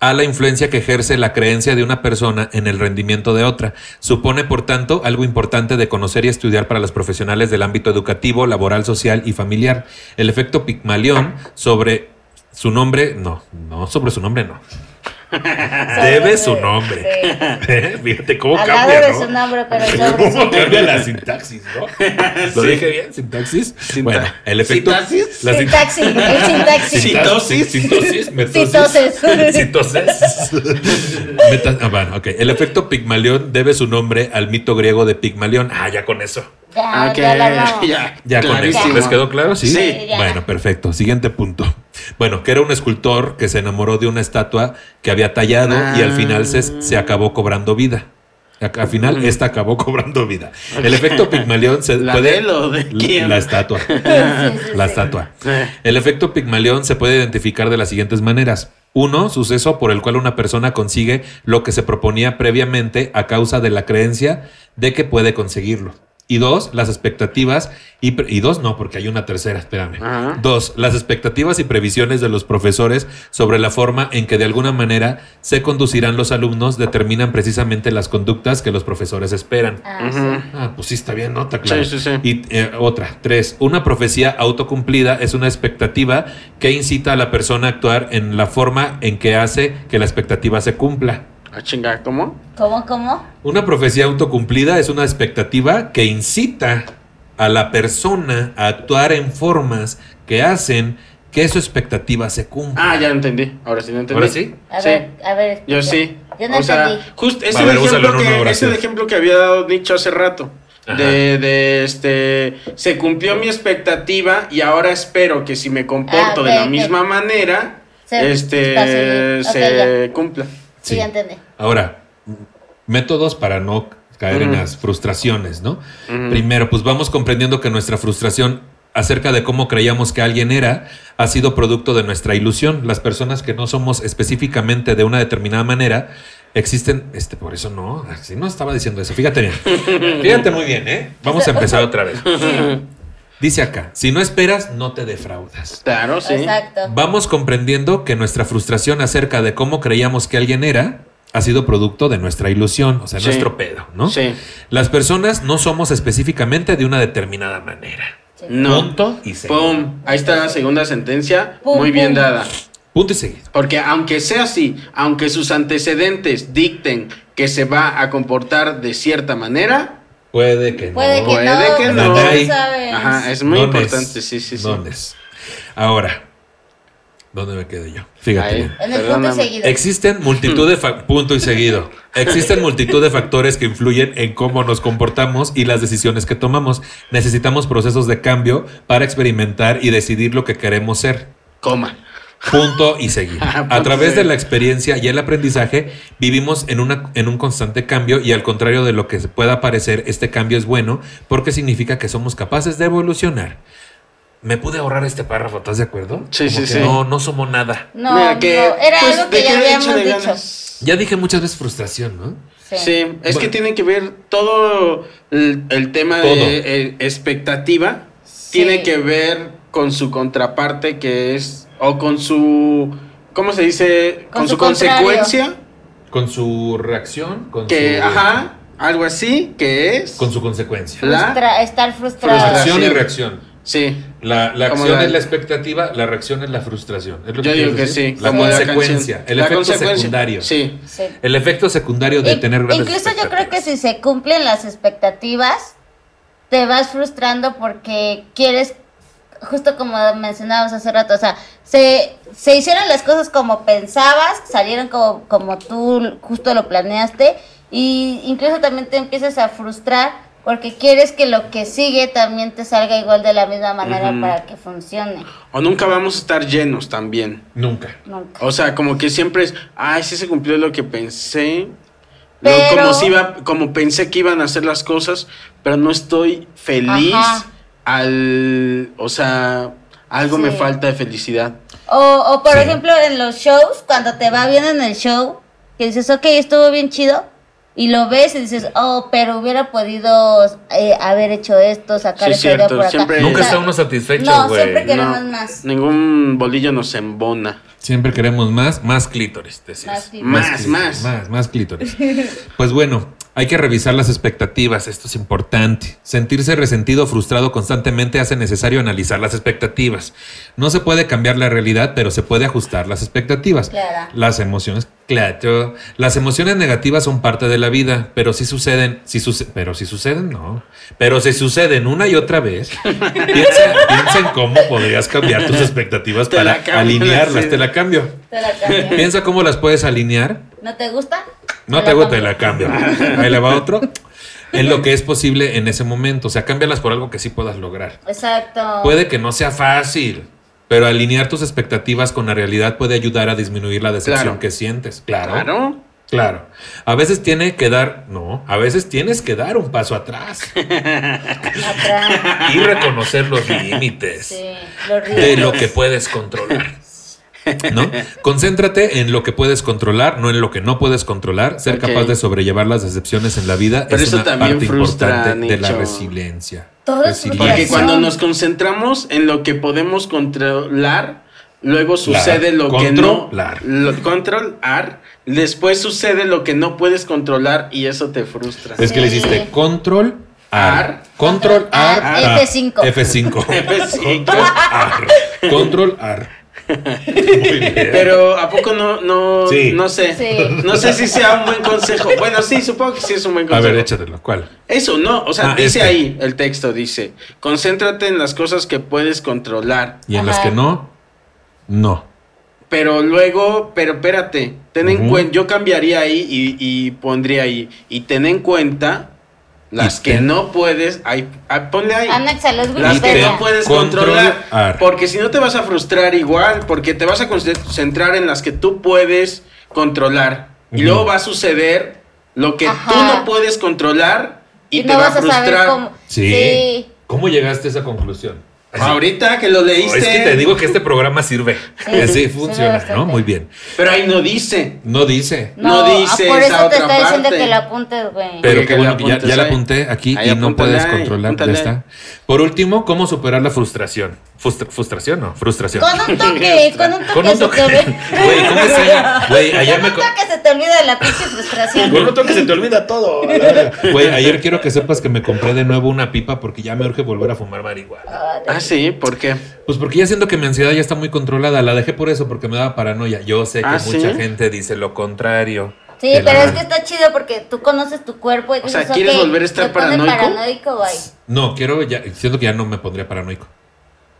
a la influencia que ejerce la creencia de una persona en el rendimiento de otra. Supone, por tanto, algo importante de conocer y estudiar para los profesionales del ámbito educativo, laboral, social y familiar. El efecto Pigmalión sobre su nombre, no, no, sobre su nombre no. Debe su nombre. Sí. Fíjate cómo Al lado cambia, de ¿no? su nombre, pero sobre ¿Cómo cambia la sintaxis, no? ¿Lo Sí. dije bien? ¿Sintaxis? Sinta- bueno, el efecto... ¿Sintaxis? la sin- Sintaxis, el sintaxis. Citosis. Citosis, metosis. Citosis. Citosis. Meta- ah, bueno, ok. El efecto Pigmalión debe su nombre al mito griego de Pigmalión. Ah, ya con eso. Ya, Ok, ya la hablamos. ya, Ya con eso. clarísimo. ¿Les quedó claro? Sí. Sí. ya. Bueno, perfecto. Siguiente punto. Bueno, que era un escultor que se enamoró de una estatua que había tallado y al final se, se acabó cobrando vida. Al final, esta acabó cobrando vida. El efecto Pigmalión se ¿La puede. de él o de quién? La estatua. Sí, sí, La sí. estatua. El efecto Pigmalión se puede identificar de las siguientes maneras. Uno, suceso por el cual una persona consigue lo que se proponía previamente a causa de la creencia de que puede conseguirlo. Y dos, las expectativas y, y dos, no, porque hay una tercera, espérame. Ajá. Dos, las expectativas y previsiones de los profesores sobre la forma en que de alguna manera se conducirán los alumnos determinan precisamente las conductas que los profesores esperan. Ah. Ah, pues sí, está bien, ¿no? Está claro. Sí, sí, sí. Y eh, otra, tres, una profecía autocumplida es una expectativa que incita a la persona a actuar en la forma en que hace que la expectativa se cumpla. Ah, chinga, ¿cómo? ¿Cómo, cómo? Una profecía autocumplida es una expectativa que incita a la persona a actuar en formas que hacen que su expectativa se cumpla. Ah, ya lo entendí. Ahora sí lo entendí. ¿Ahora sí? A Sí. ver, a ver. Yo sí. Yo no o sea, entendí. justo ese A ver, ejemplo, que, ese oración. ejemplo que había dado dicho hace rato. De, de este se cumplió mi expectativa y ahora espero que si me comporto Ah, de la misma manera Se- este a se cumpla. Sí, ya entendí. Ahora, métodos para no caer en las frustraciones, ¿no? Primero, pues vamos comprendiendo que nuestra frustración acerca de cómo creíamos que alguien era ha sido producto de nuestra ilusión. Las personas que no somos específicamente de una determinada manera existen, este, por eso no, así no estaba diciendo eso. Fíjate bien, fíjate muy bien, ¿eh? Vamos a empezar otra vez. Dice acá, si no esperas, no te defraudas. Claro, sí. Exacto. Vamos comprendiendo que nuestra frustración acerca de cómo creíamos que alguien era ha sido producto de nuestra ilusión, o sea, Sí. nuestro pedo, ¿no? Sí. Las personas no somos específicamente de una determinada manera. Sí. No. Punto y seguido. Pum. Ahí está la segunda sentencia. Pum, muy bien pum. dada. Punto y seguido. Porque aunque sea así, aunque sus antecedentes dicten que se va a comportar de cierta manera, Puede que Puede no. que Puede no, que pues, no. tú sabes. ajá, es muy ¿Dónde es? importante, sí, sí, sí. ¿Dónde es? Ahora, ¿dónde me quedé yo? Fíjate Ahí. bien. En el punto Perdóname. seguido. Existen multitud de punto y seguido. Existen multitud de factores que influyen en cómo nos comportamos y las decisiones que tomamos. Necesitamos procesos de cambio para experimentar y decidir lo que queremos ser. Coma. Punto y seguido. Ah, A través de la experiencia y el aprendizaje vivimos en, una, en un constante cambio y al contrario de lo que pueda parecer, este cambio es bueno porque significa que somos capaces de evolucionar. Me pude ahorrar este párrafo, ¿estás de acuerdo? Sí, Como sí, que sí. No, no somos nada. No, Mira, que, no, era pues, algo ¿de que ya habíamos dicho. ganas? Ya dije muchas veces frustración, ¿no? Sí. Sí, es que tiene que ver todo el, el tema Todo. de eh, expectativa, Sí. tiene que ver con su contraparte que es, o con su, ¿cómo se dice? Con Con, su contrario. consecuencia, Con su reacción, con que, su, ajá, algo así, que es... con su consecuencia. La- Frustra- estar frustrado. Frustración y reacción. Sí, La, la acción la- es la expectativa, la reacción es la frustración. ¿Es lo yo quieres digo que sí. La como consecuencia, el La efecto consecuencia, secundario. Sí, Sí. El efecto secundario de tener grandes Incluso yo creo que si se cumplen las expectativas, te vas frustrando porque quieres, justo como mencionábamos hace rato, o sea, se, se hicieron las cosas como pensabas, salieron como, como tú justo lo planeaste, y incluso también te empiezas a frustrar porque quieres que lo que sigue también te salga igual de la misma manera para que funcione. o nunca vamos a estar llenos también. Nunca. Nunca. O sea, como que siempre es, ay, sí se cumplió lo que pensé. Como si iba, como pensé que iban a hacer las cosas, pero no estoy feliz Ajá. Al, o sea, algo me falta de felicidad. O, o por Sí. ejemplo, en los shows, cuando te va bien en el show, que dices, ok, estuvo bien chido, y lo ves y dices, oh, pero hubiera podido eh, haber hecho esto, sacar Sí, esta idea cierto, por acá. siempre- Nunca O sea, está uno satisfecho, No, güey. siempre queremos No, más. Ningún bolillo nos embona. Siempre queremos más, más clítoris, decías. Más clítoris. Más, más. Más, más clítoris. Pues bueno, hay que revisar las expectativas, esto es importante. Sentirse resentido o frustrado constantemente hace necesario analizar las expectativas. No se puede cambiar la realidad, pero se puede ajustar las expectativas. Claro. Las emociones, claro. Las emociones negativas son parte de la vida, pero si suceden, si suce- pero si suceden, no. Pero si suceden una y otra vez, piensa, piensa en cómo podrías cambiar tus expectativas Te para alinearlas. sí. Te la cambio. Te la cambio. Piensa cómo las puedes alinear ¿No te gusta? No te gusta, te la cambio. Ahí le va otro. En lo que es posible en ese momento. O sea, cámbialas por algo que sí puedas lograr. Exacto. Puede que no sea fácil, pero alinear tus expectativas con la realidad puede ayudar a disminuir la decepción Claro. que sientes. Claro. Claro. Claro. A veces tiene que dar, no, a veces tienes que dar un paso atrás Atrás. y reconocer los límites Sí, los de lo que puedes controlar. ¿No? Concéntrate en lo que puedes controlar, no en lo que no puedes controlar. Ser capaz de sobrellevar las decepciones en la vida Pero es eso una también parte frustra, importante de la resiliencia. Todo es Resiliencia. Porque cuando nos concentramos en lo que podemos controlar, luego sucede lo que no. Controlar. Lo, controlar. Después sucede lo que no puedes controlar y eso te frustra. Es que le hiciste control ar. Ar. Control ar. Ar, ta. F5. F5. F5. Control ar. Control ar. Pero ¿a poco no, no, Sí. no sé? Sí. No sé si sea un buen consejo. Bueno, sí, supongo que sí es un buen A consejo. ver, échatelo. ¿Cuál? Eso, no, o sea, Ah, dice este. ahí el texto, dice, concéntrate en las cosas que puedes controlar, Y en las que no, no. pero luego, pero espérate, ten en cuenta, yo cambiaría ahí y, y pondría ahí, y ten en cuenta las que no puedes, ahí, ah, ponle ahí. Anexa los Las que no puedes controlar. controlar. Porque si no te vas a frustrar igual, porque te vas a concentrar en las que tú puedes controlar. Y luego va a suceder lo que Ajá. tú no puedes controlar y, Y, te no va a vas a saber frustrar. cómo. Sí. Sí. ¿Cómo llegaste a esa conclusión? Así. Ahorita que lo leíste. Es que te digo que este programa sirve. Sí, funciona. ¿no? Muy bien. Pero ahí no dice. No dice. No dice ah, por esa eso te otra está diciendo que la apuntes, güey. Pero qué bueno que ya, la apunté aquí Ahí y no puedes ahí, controlar. Ya está. Por último, ¿cómo superar la frustración? Frustra- ¿Frustración? No, frustración. Con un toque, con un toque, Con un toque. Güey, ¿cómo se llama? Güey, ayer Con me. un co- toque se te olvida la pinche frustración. Con un toque se te olvida todo. Güey, ayer quiero que sepas que me compré de nuevo una pipa porque ya me urge volver a fumar marihuana. Ah, sí, ¿por qué? Pues porque ya siento que mi ansiedad ya está muy controlada. La dejé por eso, porque me daba paranoia. Yo sé que Ah, mucha ¿sí? gente dice lo contrario. Sí, pero la- es que está chido porque tú conoces tu cuerpo y O sea, dices, ¿quieres volver a estar paranoico? paranoico. No, quiero ya. Siento que ya no me pondría paranoico.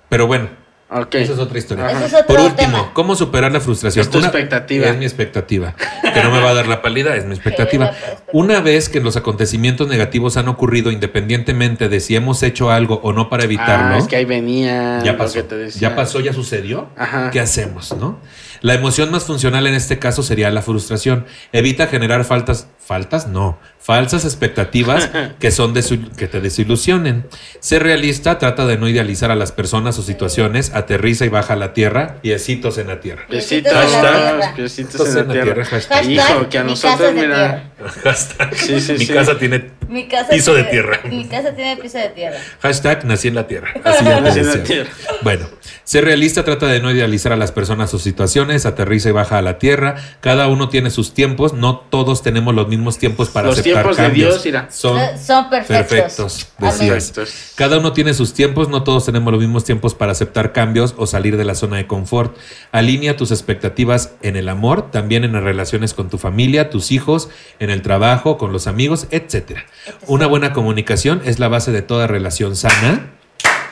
Pero bueno, Ok. esa es otra historia. Es Por último, tema. ¿cómo superar la frustración? Es tu expectativa. Es mi expectativa. Que no me va a dar la pálida, es mi expectativa. Una vez que los acontecimientos negativos han ocurrido independientemente de si hemos hecho algo o no para evitarlo, Ah, es que ahí venía. ya lo pasó. que te decía. Ya pasó, ya sucedió. Ajá. ¿Qué hacemos, no? La emoción más funcional en este caso sería la frustración. Evita generar faltas, faltas, no, falsas expectativas que son desil- que te desilusionen. Ser realista, trata de no idealizar a las personas o situaciones, aterriza y baja a la tierra, piecitos en la tierra. Piecitos, Piecitos en la tierra. piecitos en la tierra. hashtag. Hashtag, Hijo, que a mi nosotros, mira. Hashtag. Sí, sí, Mi sí. casa tiene Mi casa Piso de tierra. Mi casa tiene piso de tierra. Hashtag nací en la tierra. Así ya Nací en la tierra. Bueno, ser realista trata de no idealizar a las personas o situaciones, aterriza y baja a la tierra. Cada uno tiene sus tiempos, no todos tenemos los mismos tiempos para Los aceptar tiempos de cambios. Dios, mira. Son, Eh, Son perfectos. Perfectos. Cada uno tiene sus tiempos, no todos tenemos los mismos tiempos para aceptar cambios o salir de la zona de confort. Alinea tus expectativas en el amor, también en las relaciones con tu familia, tus hijos, en el trabajo, con los amigos, etcétera. Una buena comunicación es la base de toda relación sana.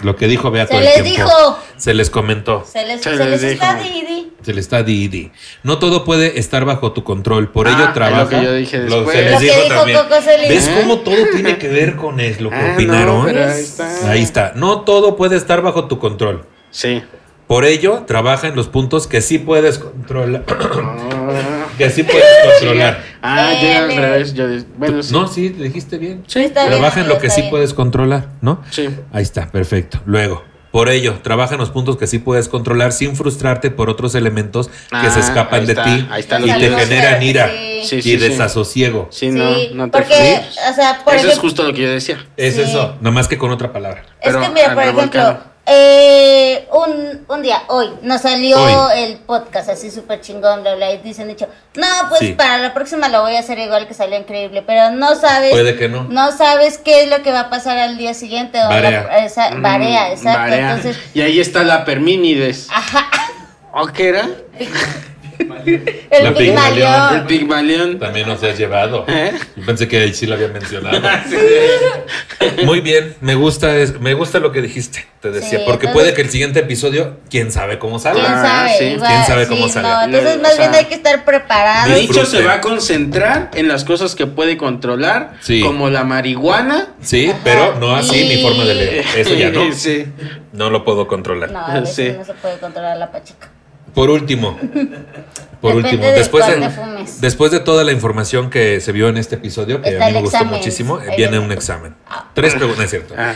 Lo que dijo Beato Se el les tiempo. dijo. Se les comentó. Se les, Se se les les está dijo. Didi. Se le está di, di. No todo puede estar bajo tu control, por Ah, ello es trabaja. lo que yo dije Lo- después. se les Lo que dijo dijo también. Coco Celis. ¿Ves ¿Eh? cómo todo tiene que ver con es lo que Ah, opinaron? no, pero ahí está. Ahí está. No todo puede estar bajo tu control. Sí. Por ello, trabaja en los puntos que sí puedes controlar. Ah, que sí puedes controlar. Ah, llega al revés. Yo, bueno, sí. No, sí, dijiste bien. Sí, está bien, Trabaja en lo que sí bien. puedes controlar, ¿no? Sí. Ahí está, perfecto. Luego, por ello, trabaja en los puntos que sí puedes controlar sin frustrarte por otros elementos que Ah, se escapan ahí de está, ti ahí está y lo te generan ira Sí. Sí, y sí, sí. desasosiego. Sí, no, Sí, no te porque, o sea, por Eso es justo lo que yo decía. Es Sí. eso, nomás que con otra palabra. Es Pero que mira, por ejemplo. Eh, un, un día, hoy, nos salió Hoy. el podcast así súper chingón, bla, bla, y dicen, dicho, no, pues Sí. para la próxima lo voy a hacer igual que salió increíble, pero no sabes, Puede que no. no sabes qué es lo que va a pasar al día siguiente. O Barea. La, esa, barea, Mm, exacto. barea. Entonces, Y ahí está la Permínides. ajá, ¿O qué era? el La El Pigmalión. Pigmalión. También nos has llevado. ¿Eh? Yo pensé que ahí sí lo había mencionado. Muy bien, me gusta, es- me gusta lo que dijiste, te decía, Sí, porque entonces- puede que el siguiente episodio, quién sabe cómo ¿Quién salga. Ah, sabe? sí. Igual, ¿Quién sabe cómo sí, sale? no, entonces más o sea, bien hay que estar preparado. Disfrute. Dicho se va a concentrar en las cosas que puede controlar, Sí. como la marihuana. Sí, pero no así Y- mi forma de leer. Eso ya no. Sí. No lo puedo controlar. No, a veces Sí. no se puede controlar la pacheca. Por último, por Depende último, de después de, después de toda la información que se vio en este episodio, que Está a mí me gustó examen. muchísimo, Ahí viene un examen. Tres preguntas, ¿es cierto? Ah,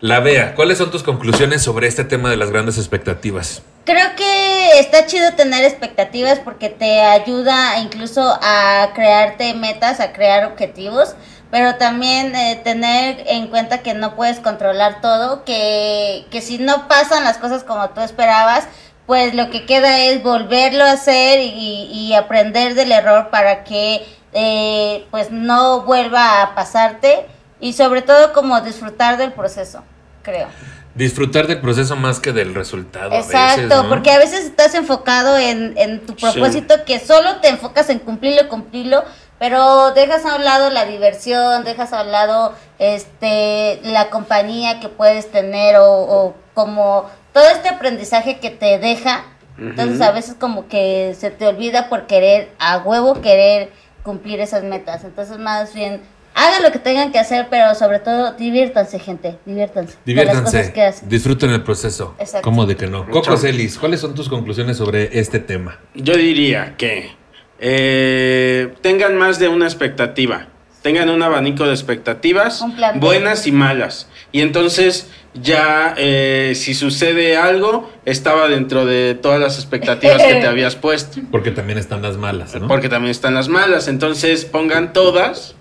La Bea, ¿cuáles son tus conclusiones sobre este tema de las grandes expectativas? Creo que está chido tener expectativas porque te ayuda incluso a crearte metas, a crear objetivos, pero también eh, tener en cuenta que no puedes controlar todo, que, que si no pasan las cosas como tú esperabas, pues lo que queda es volverlo a hacer y, y aprender del error para que eh, pues no vuelva a pasarte y sobre todo como disfrutar del proceso, creo. Disfrutar del proceso más que del resultado. a Exacto, veces, ¿no? porque a veces estás enfocado en, en tu propósito que solo te enfocas en cumplirlo, cumplirlo, pero dejas a un lado la diversión, dejas a un lado este la compañía que puedes tener o, o como todo este aprendizaje que te deja. Entonces a veces como que se te olvida por querer a huevo querer cumplir esas metas. Entonces más bien hagan lo que tengan que hacer, pero sobre todo diviértanse, gente, diviértanse. de las cosas Diviértanse, que hacen. disfruten el proceso. Exacto. ¿Cómo de que no? Mucho. Coco Celis, ¿cuáles son tus conclusiones sobre este tema? Yo diría que eh, tengan más de una expectativa. Tengan un abanico de expectativas buenas y malas. Y entonces ya eh, si sucede algo, estaba dentro de todas las expectativas que te habías puesto. Porque también están las malas, ¿no? Porque también están las malas. Entonces pongan todas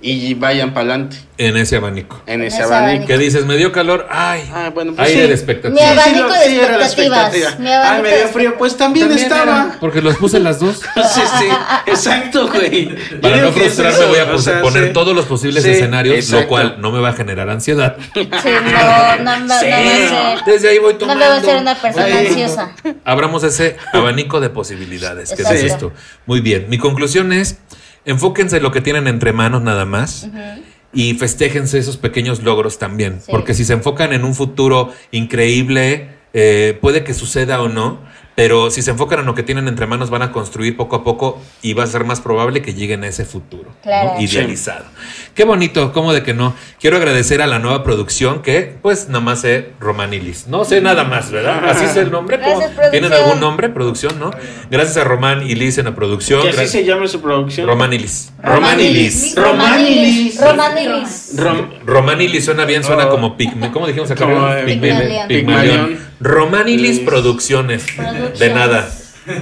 y vayan para adelante En ese abanico. en ese ese abanico. abanico. ¿Qué dices? ¿Me dio calor? Ay, Ah, bueno, pues aire sí. de Mi expectativa. abanico lo- de era la expectativas. expectativa. Mi abanico Ay, me dio frío. Pues también, También estaba. era, porque los puse las dos. Sí, sí, exacto, güey. Para no que es frustrarme eso, voy a o pos- sea, poner sí. todos los posibles Sí, escenarios, lo cual no me va a generar ansiedad. Sí, no, no, me- no va a ser. Desde ahí voy No tomando. me va a ser una persona Sí. ansiosa. Abramos ese abanico de posibilidades. ¿Qué Exacto. dices tú? Muy bien. Mi conclusión es, enfóquense en lo que tienen entre manos nada más. Y festéjense esos pequeños logros también. Sí. Porque si se enfocan en un futuro increíble, eh, puede que suceda o no. Pero si se enfocan en lo que tienen entre manos, van a construir poco a poco y va a ser más probable que lleguen a ese futuro Claro. ¿no? idealizado. Qué bonito, ¿cómo de que no? Quiero agradecer a la nueva producción que, pues, nada más sé Romanilis. No sé nada más, ¿verdad? Así es el nombre. Gracias. ¿Tienen algún nombre? Producción, ¿no? Gracias a Román y Liz en la producción. Que así se llama su producción. Romanilis. Romanilis. Romanilis. Romanilis. Rom- Romanilis suena bien, suena Oh. como pigme. ¿Cómo dijimos acá? Eh. Pigmalión. Romanilis Liz. Producciones. De nada.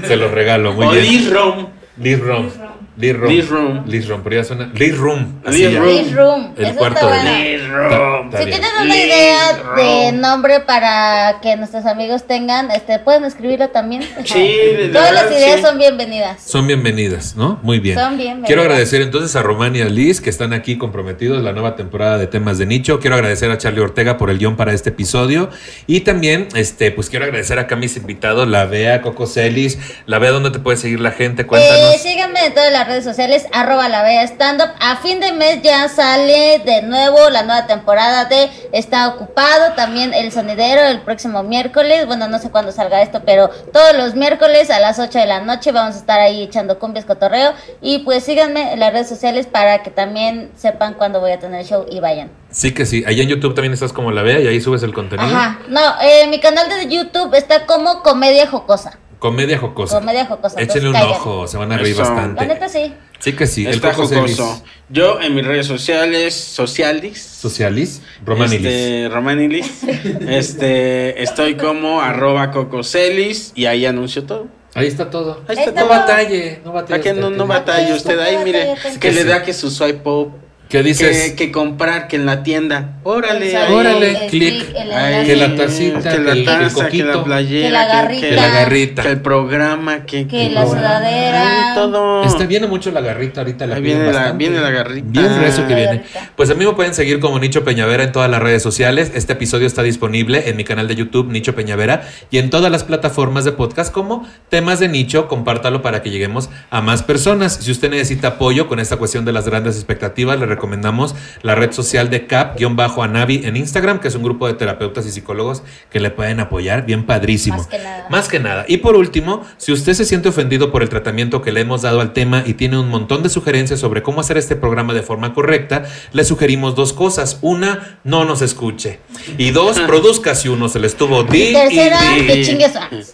Se los regalo. Muy o bien. Liz Rom. Liz Rom. Liz Rom. Liz Rom. Liz Rom. Pero ya suena. Liz Room. Así Liz ya. Room. Liz Room. El Eso cuarto de Rom. está Si bien. tienen una Liz idea de Room. nombre para que nuestros amigos tengan, este, pueden escribirlo también. Sí, la Todas las ideas sí. son bienvenidas. Son bienvenidas, ¿no? Muy bien. Son bienvenidas. Quiero agradecer entonces a Román y a Liz que están aquí comprometidos en la nueva temporada de temas de nicho. Quiero agradecer a Charlie Ortega por el guion para este episodio. Y también, este, pues quiero agradecer acá a mis invitados, la Bea, Coco Celis, la Bea, ¿dónde te puede seguir la gente? Cuéntanos. Eh, síganme en todas las redes sociales, arroba la vea stand up. A fin de mes ya sale de nuevo la nueva temporada de Está Ocupado, también el sonidero el próximo miércoles. Bueno, no sé cuándo salga esto, pero todos los miércoles a las 8 de la noche vamos a estar ahí echando cumbias cotorreo. Y pues síganme en las redes sociales para que también sepan cuándo voy a tener el show y vayan. Sí que sí. Allá en YouTube también estás como la Bea y ahí subes el contenido. Ajá, no, eh, mi canal de YouTube está como Comedia Jocosa. Comedia jocosa. Comedia jocosa, Échenle un ojo, se van a reír Eso. bastante. La neta sí. Sí que sí. Está el Coco Celis. jocoso. Yo en mis redes sociales, socialis. Socialis, Romanilis. Este, Romanilis. este, estoy como arroba cococelis y ahí anuncio todo. Ahí está todo. Ahí está no todo. batalle, no batalle. ¿Para que no, no batalle usted ahí? Mire, que le da que su swipe up. ¿Qué dices? Que, que comprar, que en la tienda. Órale. El Órale, el clic. el. Que la tacita, que la el- que el taza, que coquito. la playera, Que la garrita. Que la garrita. que el programa, que, Que la sudadera. Ay, todo. Este viene mucho la garrita ahorita. La viene la- bastante. viene la garrita. Bien recio que viene. Pues a mí me pueden seguir como Nicho Peñavera en todas las redes sociales. Este episodio está disponible en mi canal de YouTube, Nicho Peñavera, y en todas las plataformas de podcast como Temas de Nicho. Compártalo para que lleguemos a más personas. Si usted necesita apoyo con esta cuestión de las grandes expectativas, le recomendamos la red social de Cap-Anavi en Instagram, que es un grupo de terapeutas y psicólogos que le pueden apoyar. Bien padrísimo. Más que nada. Más que nada. Y por último, si usted se siente ofendido por el tratamiento que le hemos dado al tema y tiene un montón de sugerencias sobre cómo hacer este programa de forma correcta, le sugerimos dos cosas. Una, no nos escuche. Y dos, produzca si uno se le estuvo di Y tercera, y di. que chingue.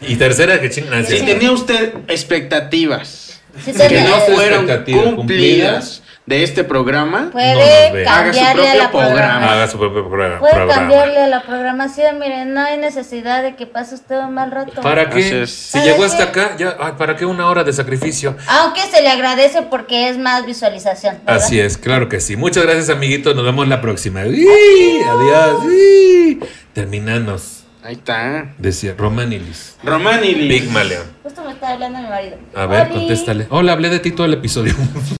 Y tercera, que chingue. Si tenía usted expectativas Si que no fueron expectativas cumplidas de este programa, No Puede ve. Haga su cambiarle a propio la programa. programación. Haga su propio programa. Puede programa. cambiarle a la programación. Miren, no hay necesidad de que pase usted un mal rato. ¿Para qué? Si ¿Para llegó qué? hasta acá, ya, ay, ¿para qué una hora de sacrificio? Aunque se le agradece porque es más visualización. ¿verdad? Así es, claro que sí. Muchas gracias, amiguitos. Nos vemos la próxima. Adiós. ¡Uy! Terminanos. ahí está. Decía Romanilis. Romanilis. Big Maleón. Justo me está hablando mi marido. A ver, Oli. contéstale. Hola, hablé de ti todo el episodio.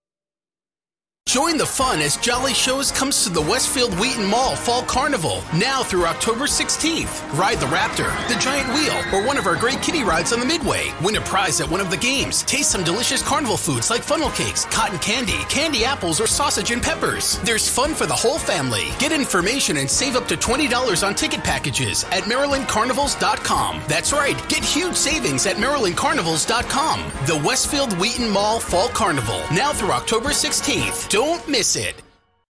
Join the fun as Jolly Shows comes to the Westfield Wheaton Mall Fall Carnival now through October 16th. Ride the Raptor, the Giant Wheel, or one of our great kiddie rides on the Midway. Win a prize at one of the games. Taste some delicious carnival foods like funnel cakes, cotton candy, candy apples, or sausage and peppers. There's fun for the whole family. Get information and save up to $20 on ticket packages at MarylandCarnivals.com. That's right, get huge savings at MarylandCarnivals.com. The Westfield Wheaton Mall Fall Carnival now through October 16th. Don't miss it.